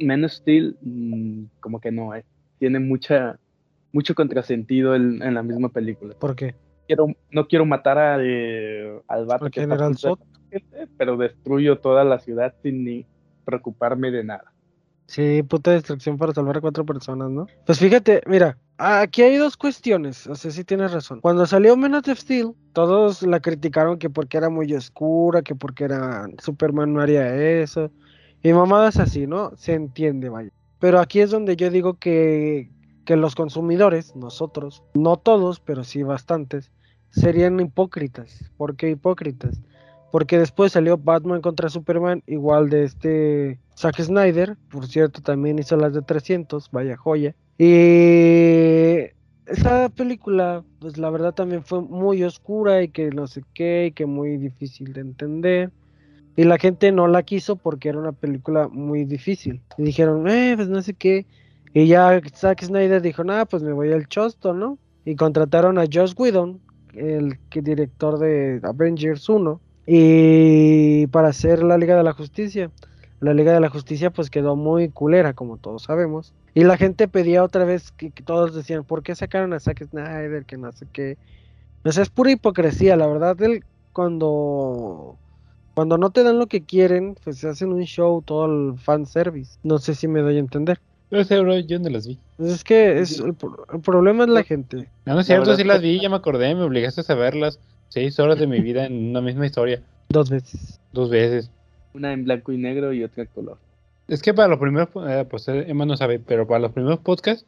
Man of Steel mm, como que no, eh, tiene mucha mucho contrasentido en, en la misma película. ¿Por qué? Quiero, no quiero matar al, eh, al vato que está Zod. matar gente, pero destruyo toda la ciudad sin ni preocuparme de nada. Sí, puta destrucción para salvar a cuatro personas, ¿no? Pues fíjate, mira, aquí hay dos cuestiones, o sea, sí tienes razón. Cuando salió Men of Steel, todos la criticaron que porque era muy oscura, que porque era Superman no haría eso, y mamadas así, ¿no? Se entiende, vaya. Pero aquí es donde yo digo que, que los consumidores, nosotros, no todos, pero sí bastantes, serían hipócritas. ¿Por qué hipócritas? Porque después salió Batman contra Superman, igual de este Zack Snyder, por cierto, también hizo las de 300, vaya joya. Y esa película, pues la verdad también fue muy oscura y que no sé qué, y que muy difícil de entender. Y la gente no la quiso porque era una película muy difícil. Y dijeron, eh, pues no sé qué. Y ya Zack Snyder dijo, nada, pues me voy al chosto, ¿no? Y contrataron a Josh Whedon, el director de Avengers 1, y para hacer la Liga de la Justicia. la Liga de la Justicia pues quedó muy culera, como todos sabemos. Y la gente pedía otra vez que, todos decían, ¿por qué sacaron a Zack Snyder? Que no sé qué. O sea, es pura hipocresía, la verdad. Cuando cuando no te dan lo que quieren, pues se hacen un show, todo el fanservice. No sé si me doy a entender. No sé, bro, yo no las vi. Pues es que es, el, el problema es la gente. No, no es cierto, sí las vi, ya me acordé, me obligaste a verlas. Seis horas de mi vida en una misma historia, Dos veces. dos veces. Una en blanco y negro y otra en color. Es que para los primeros, eh, pues eh, Emma no sabe, pero para los primeros podcasts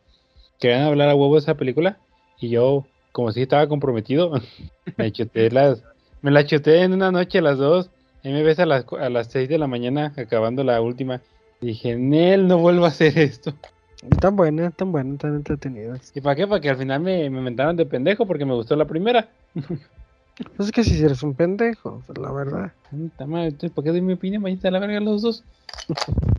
querían hablar a huevo de esa película y yo, como si estaba comprometido, me chuté las, me la chuté en una noche a las dos, y me ves a las, a las seis de la mañana acabando la última. Dije, Nel, no vuelvo a hacer esto. Tan buenas, tan buenas, tan entretenidas. ¿Y para qué? Para que al final me, me mentaran de pendejo porque me gustó la primera. Pues es que si eres un pendejo, la verdad. ¿Por qué doy mi opinión? Váyanse a la verga los dos.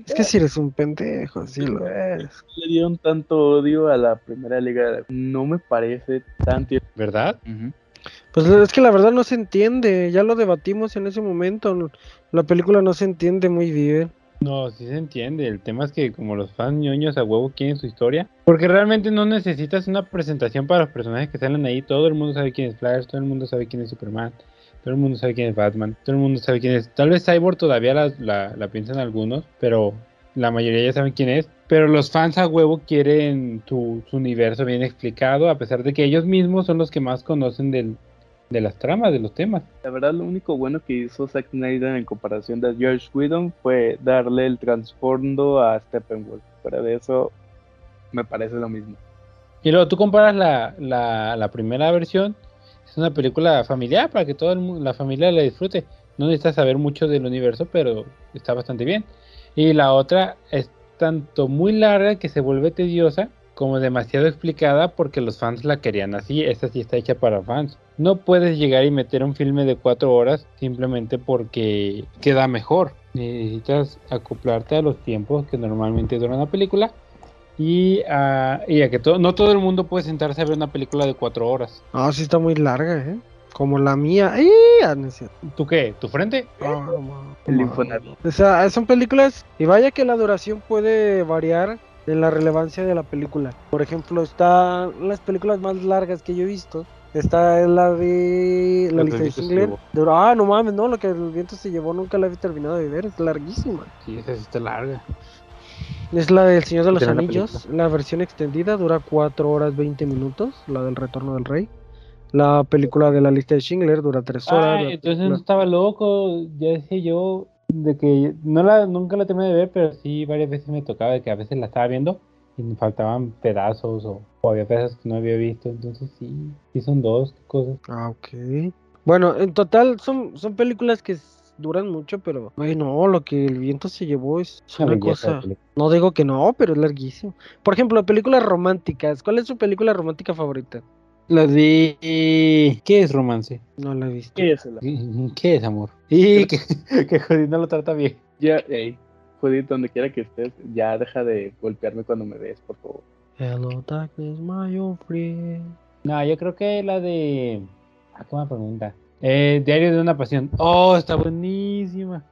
Es que si eres un pendejo, sí lo eres. Le dieron tanto odio a la primera liga. No me parece tan tierno. ¿Verdad? Pues es que la verdad no se entiende, ya lo debatimos en ese momento. La película no se entiende muy bien. No, sí se entiende. El tema es que como los fans ñoños a huevo quieren su historia. Porque realmente no necesitas una presentación para los personajes que salen ahí. Todo el mundo sabe quién es Flash, todo el mundo sabe quién es Superman, todo el mundo sabe quién es Batman, todo el mundo sabe quién es... Tal vez Cyborg todavía la, la, la piensan algunos, pero la mayoría ya saben quién es. Pero los fans a huevo quieren su, su universo bien explicado, a pesar de que ellos mismos son los que más conocen del, de las tramas, de los temas. La verdad, lo único bueno que hizo Zack Snyder en comparación de George Whedon fue darle el trasfondo a Steppenwolf. Fuera de eso, me parece lo mismo. Y luego tú comparas la, la, la primera versión, es una película familiar para que toda la familia la disfrute. No necesitas saber mucho del universo, pero está bastante bien. Y la otra es tanto muy larga que se vuelve tediosa, como demasiado explicada porque los fans la querían así. Esta sí está hecha para fans. No puedes llegar y meter un filme de cuatro horas simplemente porque queda mejor. Necesitas acoplarte a los tiempos que normalmente dura una película y a, y a que todo, no todo el mundo puede sentarse a ver una película de cuatro horas. Ah, sí está muy larga, ¿eh? Como la mía. ¡Ay! Ah. ¿Tú qué? ¿Tu frente? Ah. El Infonavit. O sea, son películas y vaya que la duración puede variar en la relevancia de la película. Por ejemplo, están las películas más largas que yo he visto. Está la de La lista de Schindler. ah, no mames, no, lo que el viento se llevó nunca la he terminado de ver, es larguísima. Sí, esa sí está larga. Es la del Señor de los la Anillos, la versión extendida dura 4 horas 20 minutos, la del Retorno del Rey. La película de la lista de Schindler dura 3 horas. Ah, la entonces no estaba loco. Ya decía yo de que no la, nunca la terminé de ver, pero sí varias veces me tocaba de que a veces la estaba viendo y me faltaban pedazos o, o había pedazos que no había visto. Entonces sí, sí son dos cosas. Ah, ok. Bueno, en total son, son películas que duran mucho, pero ay, no, lo que el viento se llevó es Una cosa. No digo que no, pero es larguísimo. Por ejemplo, películas románticas. ¿Cuál es su película romántica favorita? La de... ¿Qué es romance? No la he visto. ¿Qué es el- ¿Qué es amor? Y que, que Jodie no lo trata bien. Ya, hey, Judith, donde quiera que estés, ya deja de golpearme cuando me ves, por favor. Hello, darkness, my old friend. No, yo creo que la de. Ah, qué buena pregunta. Eh, Diario de una pasión. Oh, está buenísima.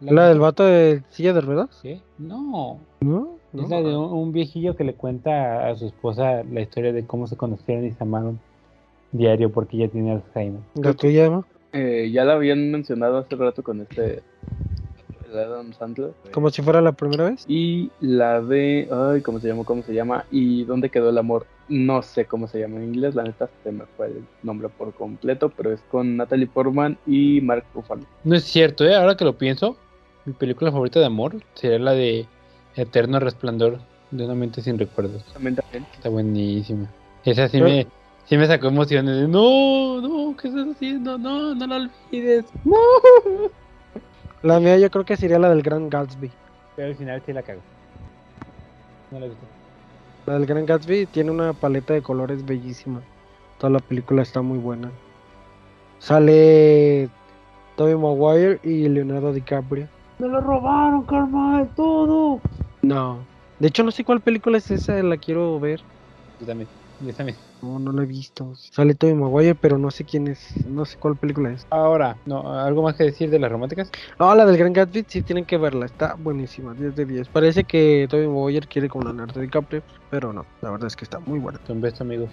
¿La del vato de silla de ruedas? ¿Qué? No. ¿No? Es la de un, un viejillo que le cuenta a su esposa la historia de cómo se conocieron y se amaron diario porque ella tiene Alzheimer. ¿La tuya, Emma? Eh, ya la habían mencionado hace rato con este el Adam Sandler. Como si fuera la primera vez. Y la de, ay, ¿cómo se llama? ¿Cómo se llama? ¿Y dónde quedó el amor? No sé cómo se llama en inglés, la neta se me fue el nombre por completo, pero es con Natalie Portman y Mark Ruffalo. No es cierto, ¿eh? Ahora que lo pienso, mi película favorita de amor sería la de Eterno Resplandor de una mente sin recuerdos. Está buenísima. Esa sí me, sí me sacó emociones de no, no, ¿qué estás haciendo? No, no la olvides. No. La mía yo creo que sería la del Gran Gatsby. Pero al final sí la cago. No la he visto. La del Gran Gatsby tiene una paleta de colores bellísima. Toda la película está muy buena. Sale Tobey Maguire y Leonardo DiCaprio. Me lo robaron, Carmel, todo. No. De hecho no sé cuál película es esa, la quiero ver. Yo también. Yo también. No, no lo he visto. Sale Tobey Maguire, pero no sé quién es. No sé cuál película es. Ahora, no, ¿algo más que decir de las románticas? No, la del Gran Gatsby sí tienen que verla. Está buenísima. 10 de 10. Parece que Tobey Maguire quiere con Leonardo DiCaprio, pero no. La verdad es que está muy buena. Un beso, amigos.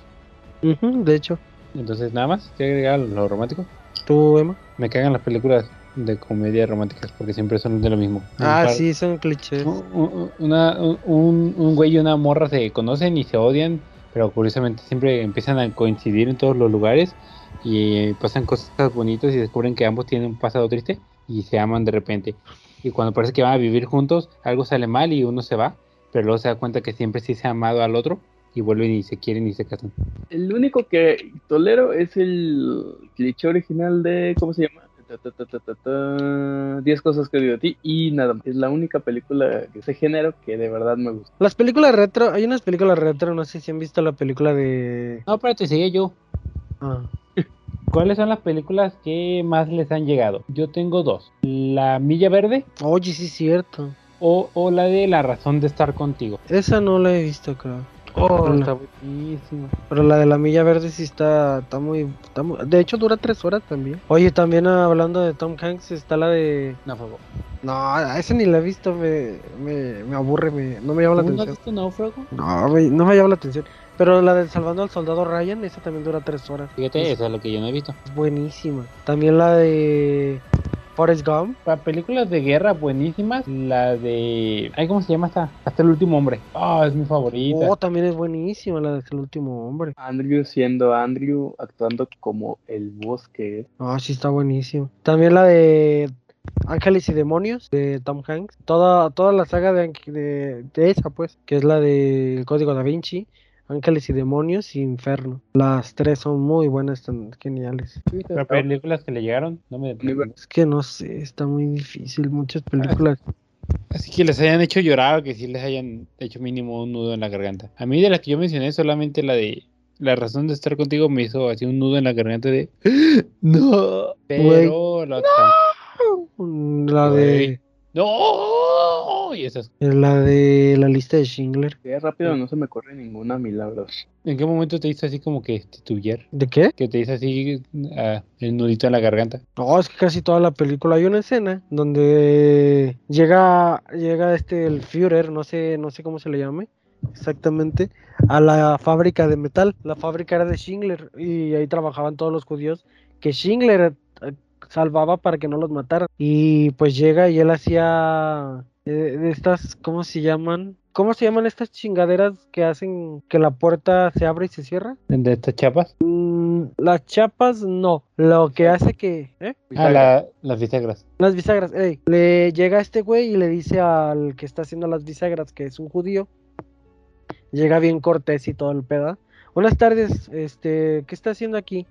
De hecho, Entonces, nada más, ¿qué agregar lo romántico? tú, Emma. Me cagan las películas de comedia románticas porque siempre son de lo mismo. Ah, par- sí, son clichés. un- un- Una, un, un güey y una morra se conocen y se odian, pero curiosamente siempre empiezan a coincidir en todos los lugares y pasan cosas bonitas y descubren que ambos tienen un pasado triste y se aman de repente. Y cuando parece que van a vivir juntos, algo sale mal y uno se va, pero luego se da cuenta que siempre sí se ha amado al otro y vuelven y se quieren y se casan. El único que tolero es el cliché original de, ¿cómo se llama? Ta, ta, ta, ta, ta, ta, 10 cosas que odio de ti y nada más. Es la única película de ese género que de verdad me gusta. Las películas retro, hay unas películas retro, no sé si han visto la película de... No, espérate, sigue yo. Ah, ¿Cuáles son las películas que más les han llegado? Yo tengo dos. La Milla Verde Oye, sí es cierto. o, o la de La Razón de Estar Contigo. Esa no la he visto, creo. Oh, Hola. está buenísima. Pero la de la milla verde sí está, está muy, está muy- De hecho dura tres horas también. Oye, también hablando de Tom Hanks está la de... Náufrago. No, esa ni la he visto, me, me, me aburre, me, no me llama la ¿Tú no has atención. visto Náufrago? No, me- no me llama la atención. Pero la de Salvando al Soldado Ryan, esa también dura tres horas. Fíjate, Es esa es lo que yo no he visto. buenísima. También la de Forrest Gump. Para películas de guerra buenísimas, la de... Ay, ¿cómo se llama esta? Hasta el último hombre. Ah, es mi favorita. Oh, también es buenísima la de El Último Hombre. Andrew siendo Andrew, actuando como el bosque. Ah, sí está buenísimo. También la de Ángeles y Demonios de Tom Hanks. Toda, toda la saga de, de, de esa, pues, que es la de El Código Da Vinci, Ángeles y Demonios y Inferno. Las tres son muy buenas, están geniales. Para películas que le llegaron, no me... Es que no sé, está muy difícil. Muchas películas. Así que les hayan hecho llorar o que sí les hayan hecho mínimo un nudo en la garganta. A mí de las que yo mencioné, solamente la de la razón de estar contigo me hizo así un nudo en la garganta de no, pero la otra La de no y esas. la de la lista de Schindler. Que rápido no se me corre ninguna milagros. ¿En qué momento te hizo así como que titubear? ¿De qué? Que te hizo así ah, el nudito en la garganta. No, es que casi toda la película hay una escena donde llega llega este el Führer, no sé no sé cómo se le llame exactamente, a la fábrica de metal. La fábrica era de Schindler y ahí trabajaban todos los judíos que Schindler salvaba para que no los mataran. Y pues llega y él hacía eh, de estas, ¿cómo se llaman? ¿Cómo se llaman estas chingaderas que hacen que la puerta se abre y se cierra? ¿De estas chapas? Mm, las chapas no, lo que hace que... ¿eh? Ah, la- las bisagras. Las bisagras, ey, le llega este güey y le dice al que está haciendo las bisagras que es un judío. Llega bien cortés y todo el pedo. Buenas tardes, este, ¿qué está haciendo aquí?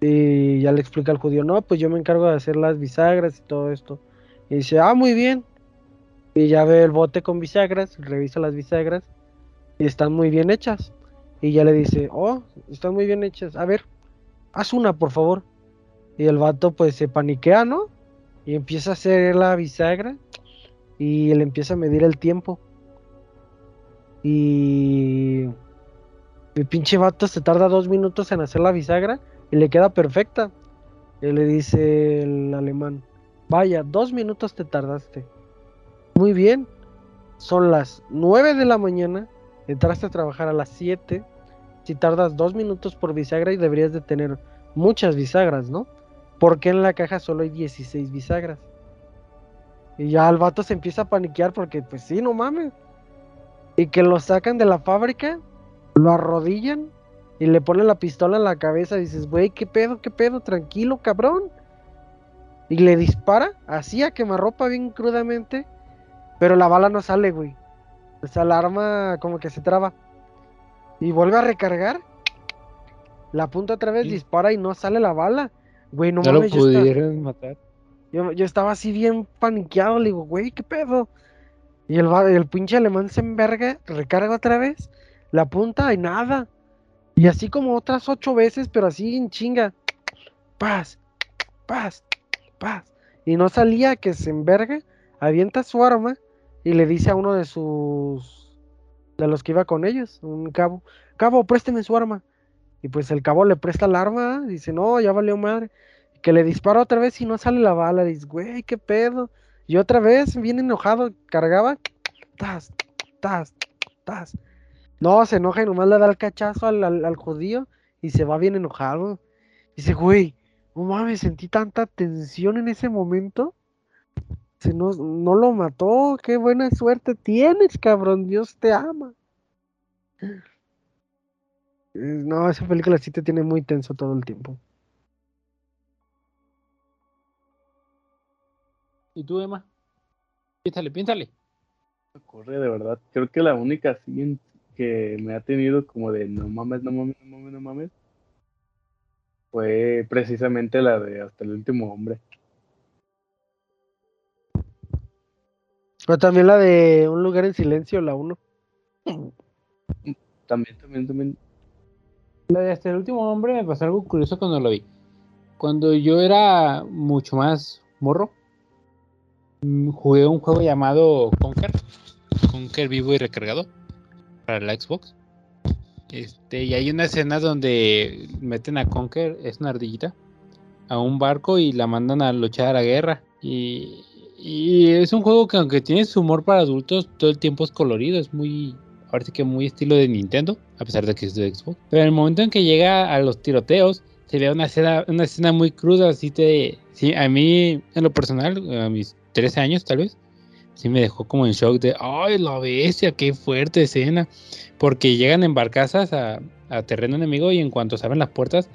Y ya le explica al judío, no, pues yo me encargo de hacer las bisagras y todo esto. Y dice, ah, muy bien. Y ya ve el bote con bisagras, revisa las bisagras y están muy bien hechas. Y ya le dice, oh, están muy bien hechas. A ver, haz una, por favor. Y el vato pues se paniquea, ¿no? Y empieza a hacer la bisagra y le empieza a medir el tiempo. Y el pinche vato se tarda dos minutos en hacer la bisagra y le queda perfecta. Le dice el alemán, vaya, dos minutos te tardaste. Muy bien, son las nueve de la mañana, entraste a trabajar a las siete. Si tardas dos minutos por bisagra y deberías de tener muchas bisagras, ¿no? porque en la caja solo hay 16 bisagras? Y ya el vato se empieza a paniquear porque, pues sí, no mames. Y que lo sacan de la fábrica, lo arrodillan y le ponen la pistola en la cabeza. Y dices, güey, ¿qué pedo, qué pedo? Tranquilo, cabrón. Y le dispara así a quemarropa bien crudamente. Pero la bala no sale, güey. O sea, la arma como que se traba. Y vuelve a recargar. La apunta otra vez, dispara y no sale la bala. Güey, no, No, lo mames, yo esta- pudieron matar. yo, yo estaba así bien paniqueado, le digo, güey, ¿qué pedo? Y el, el pinche alemán se enverga, recarga otra vez, la apunta y nada. Y así como otras ocho veces, pero así en chinga. Paz, paz, paz. Y no salía que se enverga, avienta su arma y le dice a uno de sus de los que iba con ellos, un cabo. Cabo, présteme su arma. Y pues el cabo le presta el arma, dice, no, ya valió madre. Que le dispara otra vez y no sale la bala. Dice, güey, qué pedo. Y otra vez, bien enojado, cargaba. Tas, tas, tas. No, se enoja y nomás le da el cachazo al, al, al judío y se va bien enojado. Dice, güey, no mames, sentí tanta tensión en ese momento. Se no, no lo mató, qué buena suerte tienes, cabrón, Dios te ama. Eh, No, esa película sí te tiene muy tenso todo el tiempo. ¿Y tú, Emma? Piénsale, piénsale. me ocurre de verdad. Creo que la única así en- que me ha tenido como de no mames, no mames, no mames, no mames, fue precisamente la de Hasta el último hombre. Pero también la de Un lugar en silencio, la 1. También, también, también. La de hasta el último hombre me pasó algo curioso cuando lo vi. Cuando yo era mucho más morro, mm, jugué un juego llamado Conker. Conker vivo y recargado para la Xbox. Este, y hay una escena donde meten a Conker, es una ardillita, a un barco y la mandan a luchar a la guerra. Y, es un juego que aunque tiene su humor para adultos, todo el tiempo es colorido, es muy, ahora sí que muy estilo de Nintendo, a pesar de que es de Xbox. Pero en el momento en que llega a los tiroteos, se ve una escena, una escena muy cruda, así te... Sí, a mí, en lo personal, a mis 13 años tal vez, sí me dejó como en shock de, ay, la bestia, qué fuerte escena. Porque llegan en barcazas a, terreno enemigo y en cuanto se abren las puertas,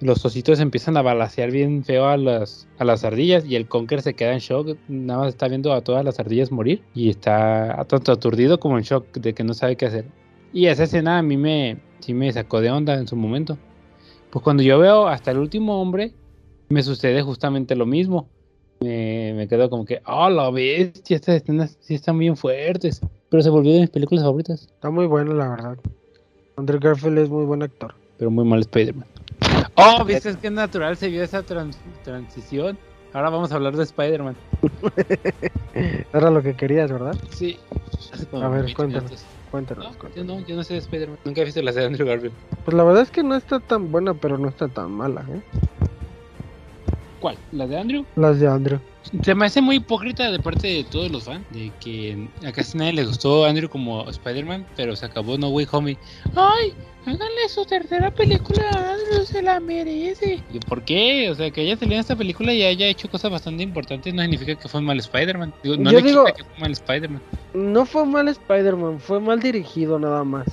los ositos empiezan a balasear bien feo a las, a las ardillas y el Conker se queda en shock, nada más está viendo a todas las ardillas morir y está tanto aturdido como en shock de que no sabe qué hacer. Y esa escena a mí me, sí me sacó de onda en su momento. Pues cuando yo veo hasta el último hombre, me sucede justamente lo mismo. Me, me quedo como que, oh, la bestia, estas escenas sí están bien fuertes. Pero se volvió de mis películas favoritas. Está muy buena, la verdad. Andrew Garfield es muy buen actor. Pero muy mal Spider-Man. Oh, viste es que natural se vio esa trans- transición. Ahora vamos a hablar de Spider-Man. Era lo que querías, ¿verdad? Sí. A ver, 20 cuéntanos. minutos. Cuéntanos. No, cuéntanos. yo no, yo no sé de Spider-Man. Nunca he visto la de Andrew Garfield. Pues la verdad es que no está tan buena, pero no está tan mala, ¿eh? ¿Cuál? ¿La de Andrew? Las de Andrew. Se me hace muy hipócrita de parte de todos los fans de que a casi nadie le gustó Andrew como Spider-Man, pero se acabó No Way Home. y, ¡Ay! Háganle su tercera película a Andrew, se la merece. ¿Y por qué? O sea, que haya salido en esta película y haya hecho cosas bastante importantes no significa que fue mal Spider-Man. No Yo le digo- que fue mal Spider-Man. No fue mal Spider-Man, fue mal dirigido nada más.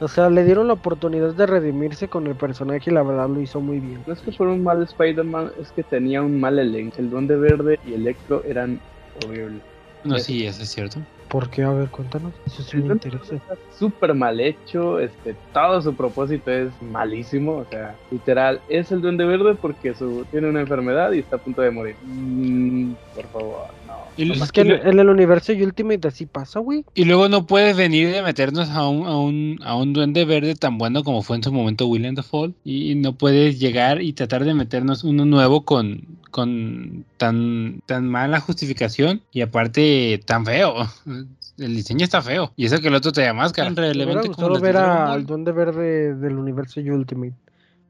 O sea, le dieron la oportunidad de redimirse con el personaje y la verdad lo hizo muy bien. No es que fuera un mal Spider-Man, es que tenía un mal elenco. El Duende Verde y Electro eran horribles. No, sí, eso es cierto. ¿Por qué? A ver, cuéntanos. Eso sí me interesa. Está súper mal hecho, este, todo su propósito es malísimo, o sea, literal, es el Duende Verde porque su, tiene una enfermedad y está a punto de morir. Mm, por favor. Y, Pues lo- es que en, en el universo Ultimate así pasa, güey. y luego no puedes venir de meternos a un, a un, a un duende verde tan bueno como fue en su momento William Dafoe y no puedes llegar y tratar de meternos uno nuevo con, con tan, tan mala justificación y aparte tan feo. El diseño está feo. Y eso que el otro te da máscara. Relevante como de ver al. Duende Verde del universo Ultimate.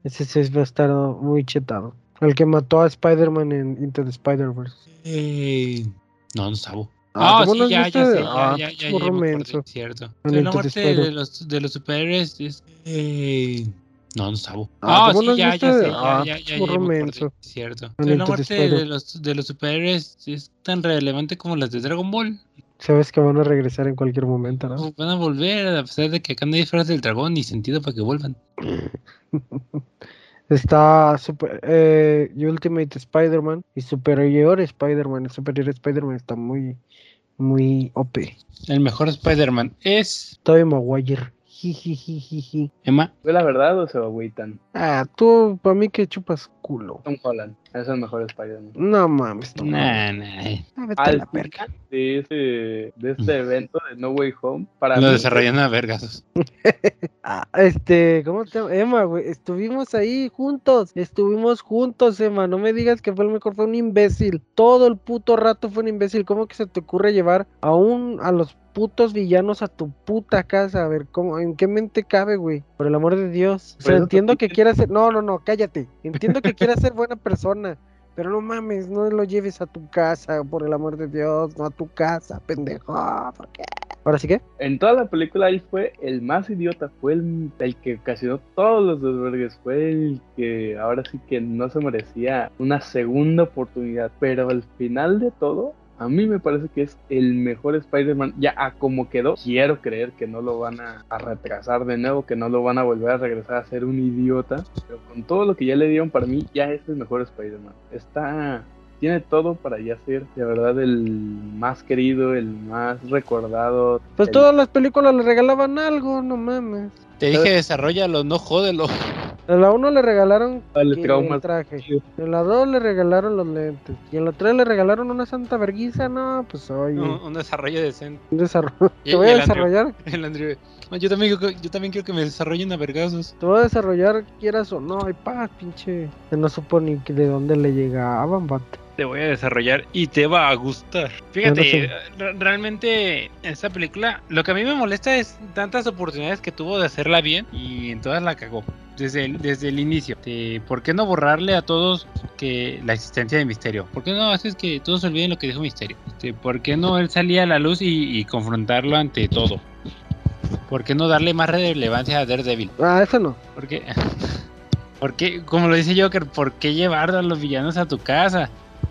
Ese sí va a estar muy chetado. El que mató a Spider-Man en Into the Spider-Verse. Eh, no, no sabo. Ah, Ah, ¿cómo no sí, ya, ya sé, Ah, ya, ya, ya, ya, menso. cierto. En Pero la muerte de los, de los superhéroes es... eh, no, no sabo. Ah, Ah, ¿cómo no sí, ya, ya visto? sé, ya, Ah, ya, ya, ya, menso. cierto. En Pero la muerte de los, de los superhéroes es tan relevante como las de Dragon Ball. Sabes que van a regresar en cualquier momento, ¿no? Van a volver, a pesar de que acá no hay disfraz del dragón ni sentido para que vuelvan. Está super, eh, Ultimate Spider-Man y Superior Spider-Man. El Superior Spider-Man está muy, muy OP. El mejor Spider-Man es... Tobey Maguire. Emma. ¿Fue la verdad o se agüitan? Ah, tú, para mí que chupas culo. Tom Holland es el mejor Spider-Man. No mames, Tom Nah, nah. Ah, Al final de ese, de este evento de No Way Home, para Lo mí, desarrollan a vergazos. Ah, este, ¿cómo te llamas? Emma, güey, estuvimos ahí juntos, estuvimos juntos, Emma, no me digas que fue el mejor, fue un imbécil, todo el puto rato fue un imbécil, ¿cómo que se te ocurre llevar a un, a los putos villanos a tu puta casa? A ver, ¿cómo, en qué mente cabe, güey? Por el amor de Dios. O sea, Por eso entiendo que quieras ser, no, no, no, cállate, entiendo que quieras ser buena persona. Pero no mames, no lo lleves a tu casa, por el amor de Dios, no a tu casa, pendejo. ¿Por qué? ¿Ahora sí que? En toda la película él fue el más idiota, fue el, el que ocasionó todos los desvergues, fue el que ahora sí que no se merecía una segunda oportunidad. Pero al final de todo, a mí me parece que es el mejor Spider-Man. Ya a como quedó, quiero creer que no lo van a, a retrasar de nuevo, que no lo van a volver a regresar a ser un idiota. Pero con todo lo que ya le dieron, para mí ya es el mejor Spider-Man. Está tiene todo para ya ser de verdad el más querido, el más recordado. Pues el- todas las películas le regalaban algo, no mames. Te dije, desarrollalo, no jódelo. A la 1 le regalaron el el traje. En la 2 le regalaron los lentes. Y en la 3 le regalaron una santa verguiza. No, pues oye. Un, un desarrollo decente. un desarrollo. Te voy a el Andrew. desarrollar. El Andrew. No, yo, también, quiero que- yo también quiero que me desarrollen a vergazos. Te voy a desarrollar, quieras o no. Ay, pa, pinche. No supo ni que de dónde le llegaban, vato. Te voy a desarrollar y te va a gustar. Fíjate, realmente esta película, lo que a mí me molesta es tantas oportunidades que tuvo de hacerla bien y en todas la cagó. Desde el, desde el inicio. De, ¿Por qué no borrarle a todos que la existencia de Misterio? ¿Por qué no haces que todos olviden lo que dijo Misterio? Este, ¿Por qué no él salía a la luz y, y confrontarlo ante todo? ¿Por qué no darle más relevancia a Daredevil? Ah, eso no. ¿Por qué? ¿Por qué? Como lo dice Joker, ¿por qué llevar a los villanos a tu casa?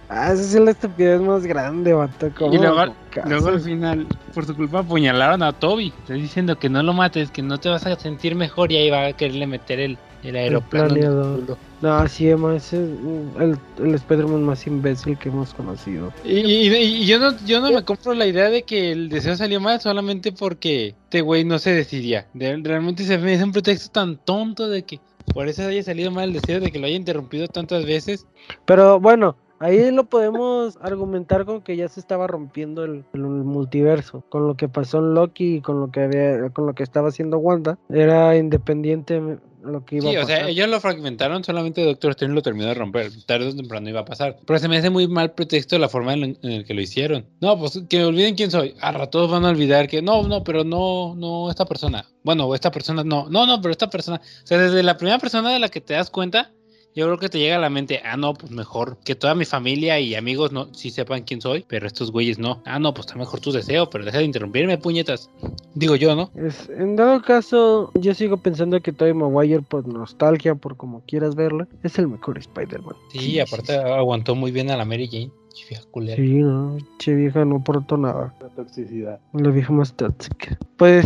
Ah, esa es la estupidez más grande, vato. ¿Cómo? Y luego, luego al final, por tu culpa, apuñalaron a Toby. Estás diciendo que no lo mates, que no te vas a sentir mejor y ahí va a quererle meter el, el aeroplano. el. No, sí, ese es mm, el, el Spider-Man más imbécil que hemos conocido. Y, y- y yo no, yo no me compro la idea de que el deseo salió mal solamente porque este güey no se decidía. De- realmente se me hace un pretexto tan tonto de que por eso haya salido mal el deseo, de que lo haya interrumpido tantas veces. Pero bueno, ahí lo podemos argumentar con que ya se estaba rompiendo el, el multiverso. Con lo que pasó en Loki y con lo que había, con lo que estaba haciendo Wanda. Era independiente lo que iba Sí, a o pasar. sea, ellos lo fragmentaron, solamente Doctor Strange lo terminó de romper. Tarde o temprano iba a pasar. Pero se me hace muy mal pretexto la forma en, en el que lo hicieron. No, pues que olviden quién soy. A todos van a olvidar que no, no, pero no, no esta persona. Bueno, esta persona no. No, no, pero esta persona. O sea, desde la primera persona de la que te das cuenta, yo creo que te llega a la mente, ah, no, pues mejor que toda mi familia y amigos no sí sepan quién soy, pero estos güeyes no. Ah, no, pues está mejor tu deseo, pero deja de interrumpirme, puñetas. Digo yo, ¿no? Es- en dado caso, yo sigo pensando que Tobey Maguire, por nostalgia, por como quieras verla, es el mejor Spider-Man. Sí, aparte aguantó muy bien a la Mary Jane. Vieja culera. Sí, no, che vieja, no aportó nada. La toxicidad. La vieja más tóxica. Pues,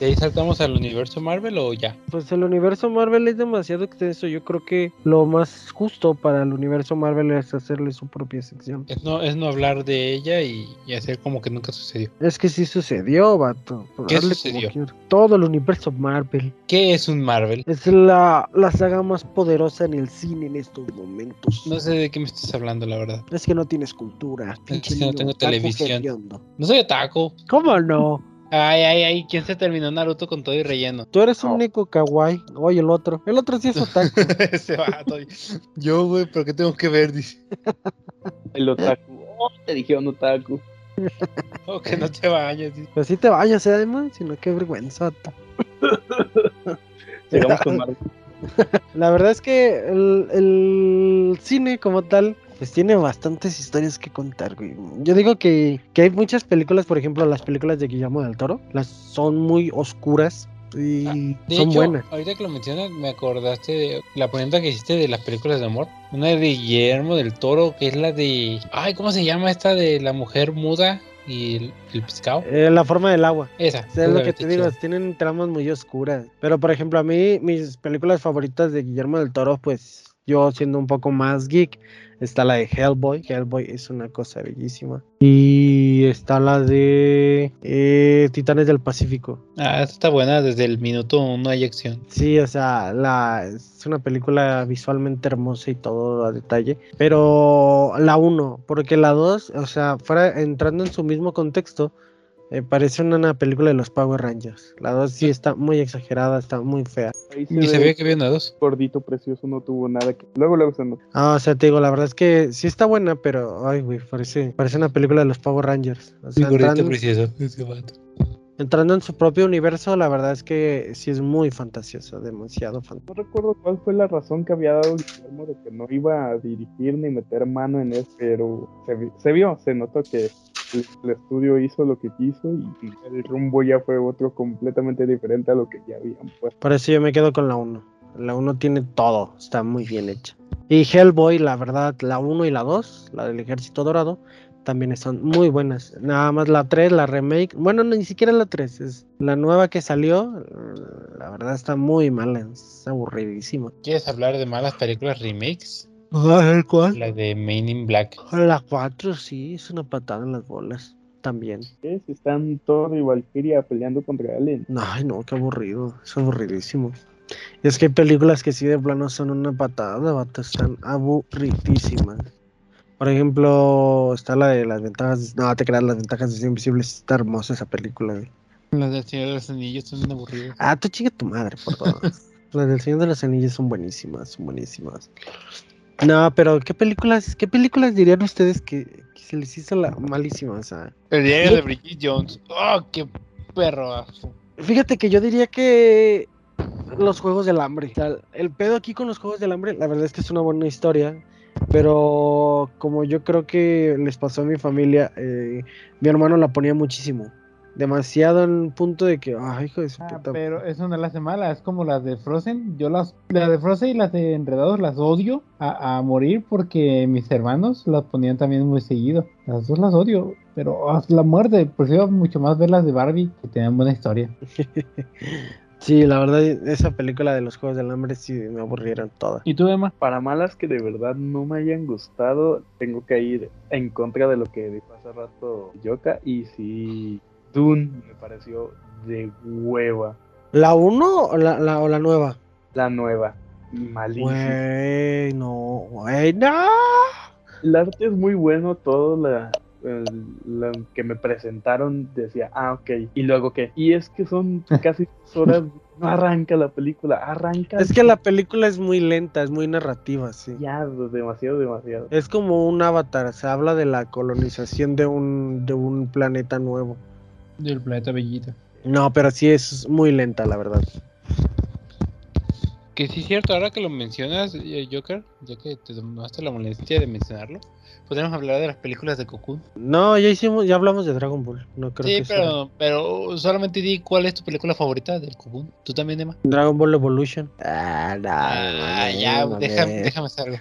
¿De ahí saltamos al universo Marvel o ya? pues el universo Marvel es demasiado extenso. Yo creo que lo más justo para el universo Marvel es hacerle su propia sección. Es no, es no hablar de ella y, y hacer como que nunca sucedió. Es que sí sucedió, vato. ¿Qué sucedió? Todo el universo Marvel. ¿Qué es un Marvel? Es la, la saga más poderosa en el cine en estos momentos. No sé de qué me estás hablando, la verdad. Es que no tienes cultura. pinche que no tengo televisión. No soy otaku. ¿Cómo no? Ay, ay, ay. ¿Quién se terminó Naruto con todo y relleno? Tú eres un No. único kawaii. Oye, el otro. El otro sí es otaku. Ese vato. Yo, güey, ¿pero qué tengo que ver? Dice. El otaku. Oh, te dijeron otaku. Oh, que no te bañes. dice. Pues sí te vayas, ¿eh, además, sino qué vergüenza. Llegamos con Marvel. La verdad es que el, el cine como tal, pues tiene bastantes historias que contar, güey. Yo digo que, que hay muchas películas, por ejemplo, las películas de Guillermo del Toro, las son muy oscuras y Ah, De son hecho, buenas. ahorita que lo mencionas, me acordaste de la pregunta que hiciste de las películas de amor. Una de Guillermo del Toro, que es la de. Ay, ¿cómo se llama esta de la mujer muda y el, el pescado? Eh, la forma del agua. Esa. O sea, es lo que te digo, tienen tramas muy oscuras. Pero por ejemplo, a mí, mis películas favoritas de Guillermo del Toro, pues yo siendo un poco más geek, está la de Hellboy. Hellboy es una cosa bellísima. Y está la de eh, Titanes del Pacífico. Ah, esta está buena. Desde el minuto uno hay acción. Sí, o sea, la, es una película visualmente hermosa y todo a detalle. Pero la 1, porque la 2, o sea, fuera entrando en su mismo contexto, Eh, parece una, una película de los Power Rangers. La 2 sí está muy exagerada, está muy fea. Ahí se Ni ve sabía que había una dos. gordito precioso, no tuvo nada que. Luego, luego se notó. Ah, o sea, te digo, la verdad es que sí está buena, pero, ay, güey, parece, parece una película de los Power Rangers. O sea, entrando, precioso. Entrando en su propio universo, la verdad es que sí es muy fantasioso, demasiado fantasioso. No recuerdo cuál fue la razón que había dado Guillermo de que no iba a dirigir ni meter mano en eso, pero se, vi- se vio, se notó que el, el estudio hizo lo que quiso y el rumbo ya fue otro completamente diferente a lo que ya habían puesto. Por eso yo me quedo con la 1. La 1 tiene todo, está muy bien hecha. Y Hellboy, la verdad, la 1 y la 2, la del Ejército Dorado, también están muy buenas. Nada más la 3, la remake, bueno, no, ni siquiera la 3, es la nueva que salió, la verdad está muy mala, es aburridísima. ¿Quieres hablar de malas películas remakes? ¿Cuál? La de Main in Black. La 4, sí, es una patada en las bolas, también. ¿Qué? Si están Thor y Valkyria peleando contra Alien. Ay, no, qué aburrido, es aburridísimo. Y es que hay películas que sí de plano son una patada, vato, están aburridísimas. Por ejemplo, está la de las ventajas, no te creas, las ventajas de ser invisible, está hermosa esa película. güey. Las del Señor de los Anillos son aburridas. Ah, tú chinga tu madre, por favor. las del Señor de los Anillos son buenísimas, son buenísimas. No, pero ¿qué películas, qué películas dirían ustedes que, que se les hizo la malísima? O sea, El diario de Bridget Jones. ¡Oh, qué perro! Fíjate que yo diría que los Juegos del Hambre. O sea, el pedo aquí con los Juegos del Hambre, la verdad es que es una buena historia. Pero como yo creo que les pasó a mi familia, eh, mi hermano la ponía muchísimo. Demasiado en un punto de que, ay, hijo de su Ah, puta. pero eso no la hace mala, es como las de Frozen. Yo las, las de Frozen y las de Enredados las odio a, a morir porque mis hermanos las ponían también muy seguido. Las dos las odio, pero hasta la muerte. Prefiero mucho más ver las de Barbie que tenían buena historia. Sí, la verdad, esa película de los Juegos del Hambre sí me aburrieron todas. ¿Y tú, Emma? Para malas que de verdad no me hayan gustado, tengo que ir en contra de lo que dijo hace rato Yoka. Y sí, Dune me pareció de hueva. ¿La 1 o la, la- o la nueva? La nueva. Malísima. Güey, no, güey, no. El arte es muy bueno, todo la, la que me presentaron decía, ah, ok, y luego qué. Y es que son casi dos horas, no arranca la película, arranca Es que la película es muy lenta, es muy narrativa, sí. ya, demasiado, demasiado. Es como un avatar, se habla de la colonización de un, de un planeta nuevo. Del planeta Bellita. No, pero sí es muy lenta, la verdad. Que sí es cierto, ahora que lo mencionas, eh, Joker, ya que te tomaste la molestia de mencionarlo, podríamos hablar de las películas de Cocoon. No, ya hicimos, ya hablamos de Dragon Ball. No creo Sí, que sea- pero, pero solamente di cuál es tu película favorita del Cocoon. ¿Tú también, Emma? Dragon Ball Evolution. Ah, no, Ah, me ya, déjame, déjame hacerlo.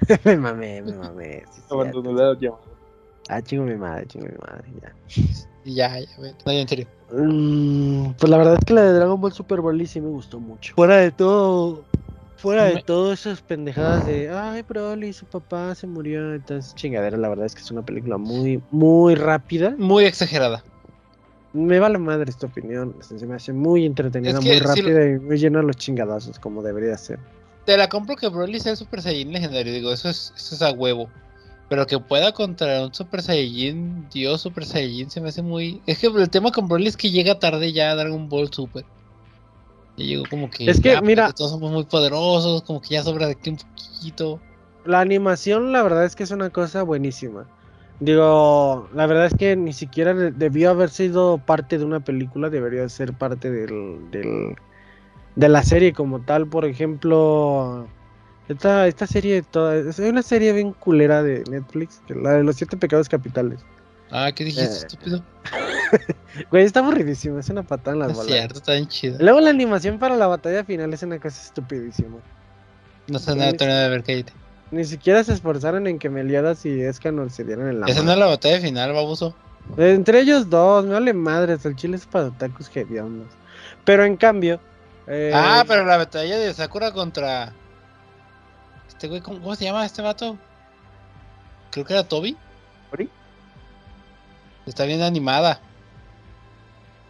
me mamé, me mamé. sí, sí, Abandonó ya. Ah, chingo mi madre, chingo mi madre, ya. Ya, ya. No, ya, en serio. Mm, pues la verdad es que la de Dragon Ball Super Broly sí me gustó mucho. Fuera de todo, fuera de Me- todo esas pendejadas de, ay, Broly, su papá se murió, entonces chingadera, la verdad es que es una película muy, muy rápida. Muy exagerada. Me vale madre esta opinión, se me hace muy entretenida, Es que muy lo- rápida y muy llena de los chingadazos, como debería ser. Te la compro que Broly sea el Super Saiyajin legendario, digo, eso es, eso es a huevo. Pero que pueda contra un Super Saiyajin, Dios Super Saiyajin, se me hace muy... Es que el tema con Broly es que llega tarde ya a Dragon Ball Super. Y llegó como que... Es que, ya, mira- Todos somos muy poderosos, como que ya sobra de aquí un poquito. La animación, la verdad es que es una cosa buenísima. Digo, la verdad es que ni siquiera de- debió haber sido parte de una película, debería ser parte del, del- de la serie como tal. Por ejemplo, esta, esta serie, toda, es una serie bien culera de Netflix, que la de los siete pecados capitales. Ah, ¿qué dijiste, Eh, estúpido? Güey, está aburridísimo, es una patada en No las es bolas. cierto, está bien chido. Luego la animación para la batalla final es una cosa estupidísima. No sé nada, de ver, cállate. Ni siquiera se esforzaron en que Meliodas y Escanor se dieran en la Esa no es la batalla final, baboso. Entre ellos dos, me vale madres, el chile es para otakus hediondos. Pero en cambio. eh, Ah, pero la batalla de Sakura contra... Este güey, ¿cómo, cómo se llama este vato? Creo que era Toby. ¿Tori? Está bien animada.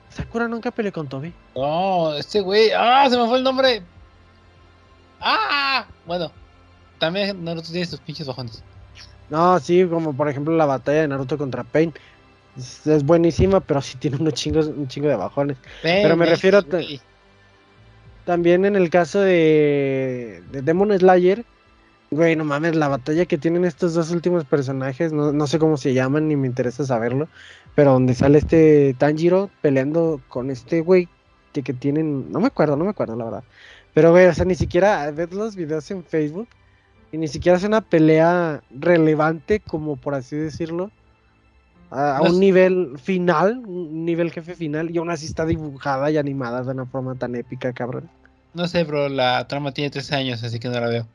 Sakura nunca peleó con Toby. No, este güey. ¡Ah! Se me fue el nombre. ¡Ah! Bueno, también Naruto tiene sus pinches bajones. No, sí, como por ejemplo la batalla de Naruto contra Pain. Es, es buenísima, pero sí tiene unos chingos, un chingo de bajones. Pero me refiero a-. También en el caso de, de Demon Slayer, güey, no mames, la batalla que tienen estos dos últimos personajes, no, no sé cómo se llaman, ni me interesa saberlo, pero donde sale este Tanjiro peleando con este güey que, que tienen, no me acuerdo, no me acuerdo la verdad. Pero güey, o sea, ni siquiera ves los videos en Facebook y ni siquiera es una pelea relevante, como por así decirlo, a, a No un nivel final, un nivel jefe final, y aún así está dibujada y animada de una forma tan épica, cabrón. No sé, bro, la trama tiene 13 años, así que no la veo.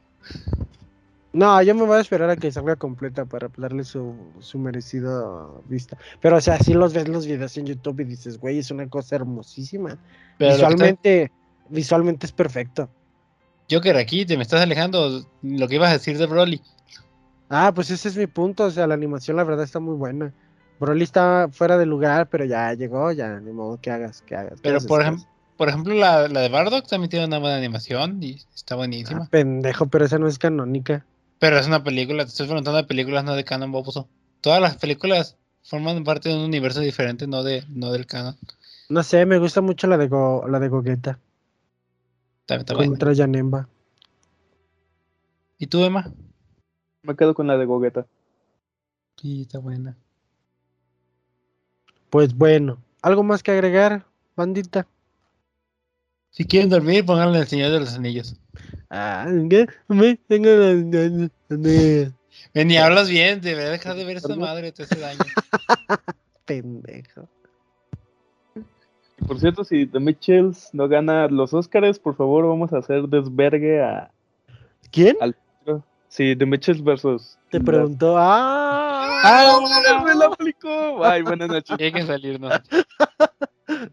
No, yo me voy a esperar a que salga completa para darle su, su merecida vista. Pero, o sea, si los ves los videos en YouTube y dices, güey, es una cosa hermosísima. Pero que está- visualmente, visualmente es perfecto. Joker, aquí te me estás alejando lo que ibas a decir de Broly. Ah, pues ese es mi punto. O sea, la animación, la verdad, está muy buena. Broly está fuera de lugar, pero ya llegó, ya, ni modo que hagas, que hagas. ¿qué Pero por, ¿Qué ejem- por ejemplo, la, la de Bardock también tiene una buena animación y está buenísima. Ah, pendejo, pero esa no es canónica. Pero es una película, te estoy preguntando de películas, no de canon, baboso. Todas las películas forman parte de un universo diferente, no de no del canon. No sé, me gusta mucho la de, Go- la de Gogeta Está, está buena. contra Yanemba. ¿Y tú, Emma? Me quedo con la de Gogeta. Sí, está buena. Pues bueno, ¿algo más que agregar, bandita? Si quieren dormir, pónganle el Señor de los Anillos. Ah, ¿qué? Me tengo las ganas de- Ven, ni hablas bien, deberías dejar de ver esa madre, te hace daño. Pendejo. Y por cierto, si The Mitchells no gana los Oscars, por favor, vamos a hacer desvergue a. ¿Quién? Sí, The Mitchells versus. Te preguntó. ¡Ah! ¡Ah! ¡Me la aplicó! Ay, buenas noches. Hay que salirnos.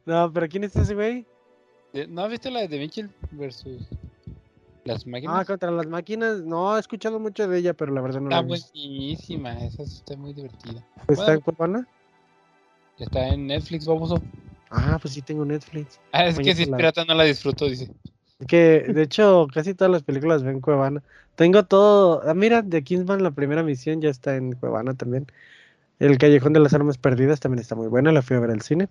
No, pero ¿quién es ese güey? Eh, ¿No has visto la de Mitchell versus las máquinas? Ah, contra las máquinas. No, he escuchado mucho de ella, pero la verdad no está la he visto. buenísima, esa está muy divertida. ¿Está en bueno. Cuevana? Está en Netflix, baboso. Ah, pues sí tengo Netflix. Ah, es que si es la- pirata no la disfruto, dice. Es que, de hecho, casi todas las películas ven Cuevana. Tengo todo. Ah, mira, de Kingsman, la primera misión ya está en Cuevana también. El Callejón de las Armas Perdidas también está muy buena, la fui a ver al cine.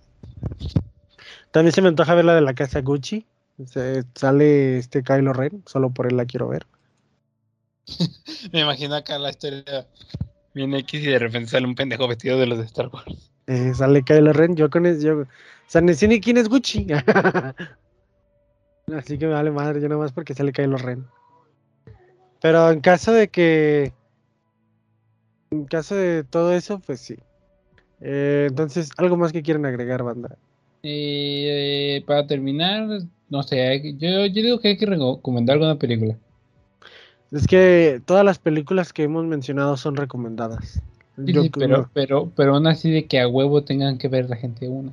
También se me antoja ver la de la casa Gucci. Se- sale este Kylo Ren, solo por él la quiero ver. Me imagino acá la historia bien X y de repente sale un pendejo vestido de los de Star Wars. Eh, sale Kylo Ren, yo con eso, yo, o sea, ni sé ni quién es Gucci. Así que me vale madre, yo nomás porque sale Kylo Ren. Pero en caso de que, en caso de todo eso, pues sí. Eh, entonces, algo más que quieren agregar, banda. Eh, para terminar, no sé, hay que- yo, yo digo que hay que recomendar alguna película. Es que todas las películas que hemos mencionado son recomendadas. Sí, Yo sí, creo- pero, pero, pero aún así de que a huevo tengan que ver la gente una.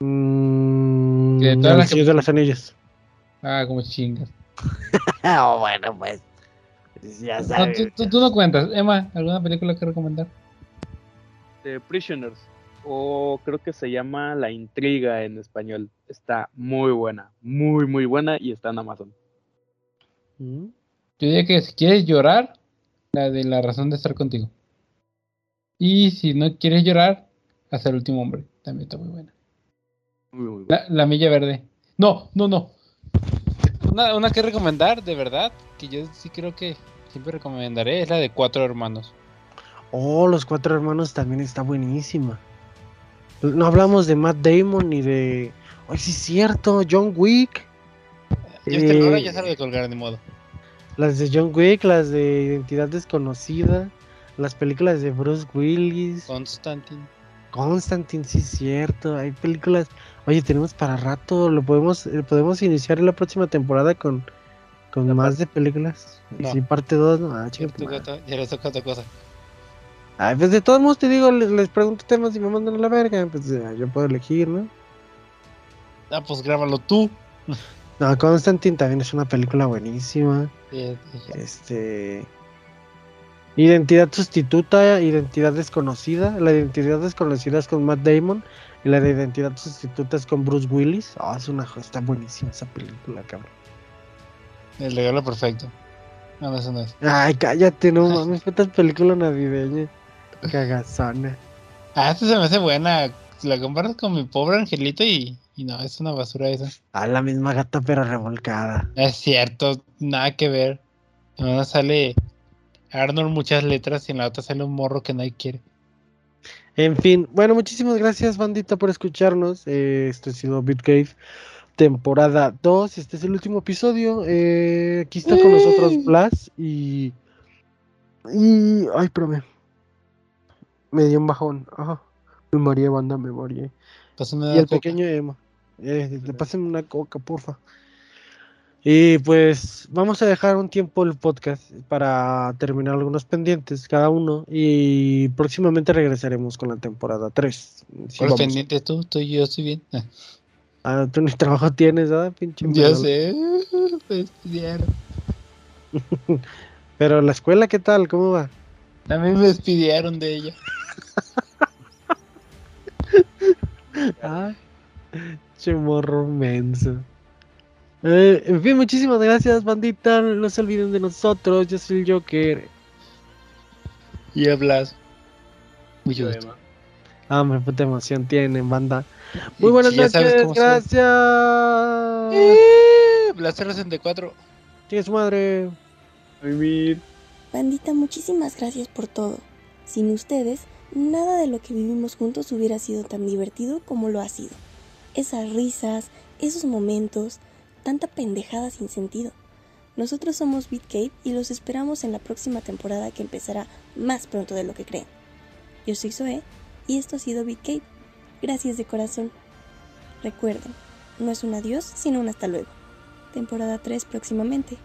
Mm, De todas las que- de los Anillos. Ah, como chingas. Ah, bueno, pues. Ya No, tú, tú- tú no cuentas. Emma, ¿alguna película que recomendar? The Prisoners. O creo que se llama La Intriga en español. Está muy buena. Muy, muy buena y está en Amazon. Mm. Yo diría que si quieres llorar, la de la razón de estar contigo. Y si no quieres llorar, hasta el último hombre. También está muy buena. Muy, muy buena. La, la milla verde. No, no, no. Una, una que recomendar, de verdad, que yo sí creo que siempre recomendaré, es la de Cuatro Hermanos. Oh, Los Cuatro Hermanos también está buenísima. No hablamos de Matt Damon ni de. Ay, sí, es cierto, John Wick. Ya Eh, ya sabe de colgar, de modo. Las de John Wick, las de Identidad Desconocida, las películas de Bruce Willis, Constantine. Constantine, sí, es cierto. Hay películas. Oye, tenemos para rato. Lo podemos, eh, podemos iniciar en la próxima temporada con, con más de películas. No. Sí, parte 2. ¿no? Ah, tu ya les toca otra cosa. Ay, pues de todos modos te digo, les, les pregunto temas y me mandan a la verga. Pues yo puedo elegir, ¿no? Ah, pues grábalo tú. No, Constantine también es una película buenísima. Sí, sí. Este. Identidad sustituta, identidad desconocida. La identidad desconocida es con Matt Damon. Y la de identidad sustituta es con Bruce Willis. Ah, es una está buenísima esa película, cabrón. El regalo perfecto. No, no, eso no es. Ay, cállate, no mames, putas película navideña. Cagazona. Ah, esta se me hace buena. La comparas con mi pobre angelito y, y no, es una basura esa. A la misma gata pero revolcada. Es cierto, nada que ver. En una sale Arnold muchas letras y en la otra sale un morro que nadie quiere. En fin, bueno, muchísimas gracias, bandita, por escucharnos. Eh, esto ha sido Bitcave, temporada 2. Este es el último episodio. Eh, aquí está con nosotros. Blas y. Y. Ay, espérame. Me dio un bajón. Ajá. Me mareé, banda, me mareé. Pásame Y el coca. pequeño Emma. Eh, le pasen una coca, porfa. Y pues vamos a dejar un tiempo el podcast para terminar algunos pendientes cada uno y próximamente regresaremos con la temporada 3. Sí, ¿Cuál vamos. pendiente tú? Tú yo estoy bien. Ah, tú ni trabajo tienes, ¿verdad? Pinche Ya sé. Me despidieron. Pero la escuela, ¿qué tal? ¿Cómo va? También me despidieron de ella. Ah, che morro menso. Eh, en fin, muchísimas gracias, bandita. No se olviden de nosotros. Yo soy el Joker. Y hablas. Poema. Ah, hombre, puta emoción tienen, banda. Muy buenas noches, gracias. Eh, Blaster 64. Tiene su madre. Bandita, muchísimas gracias por todo. Sin ustedes, nada de lo que vivimos juntos hubiera sido tan divertido como lo ha sido. Esas risas, esos momentos, tanta pendejada sin sentido. Nosotros somos BitCape y los esperamos en la próxima temporada que empezará más pronto de lo que creen. Yo soy Zoe y esto ha sido BitCape. Gracias de corazón. Recuerden, no es un adiós, sino un hasta luego. Temporada 3 próximamente.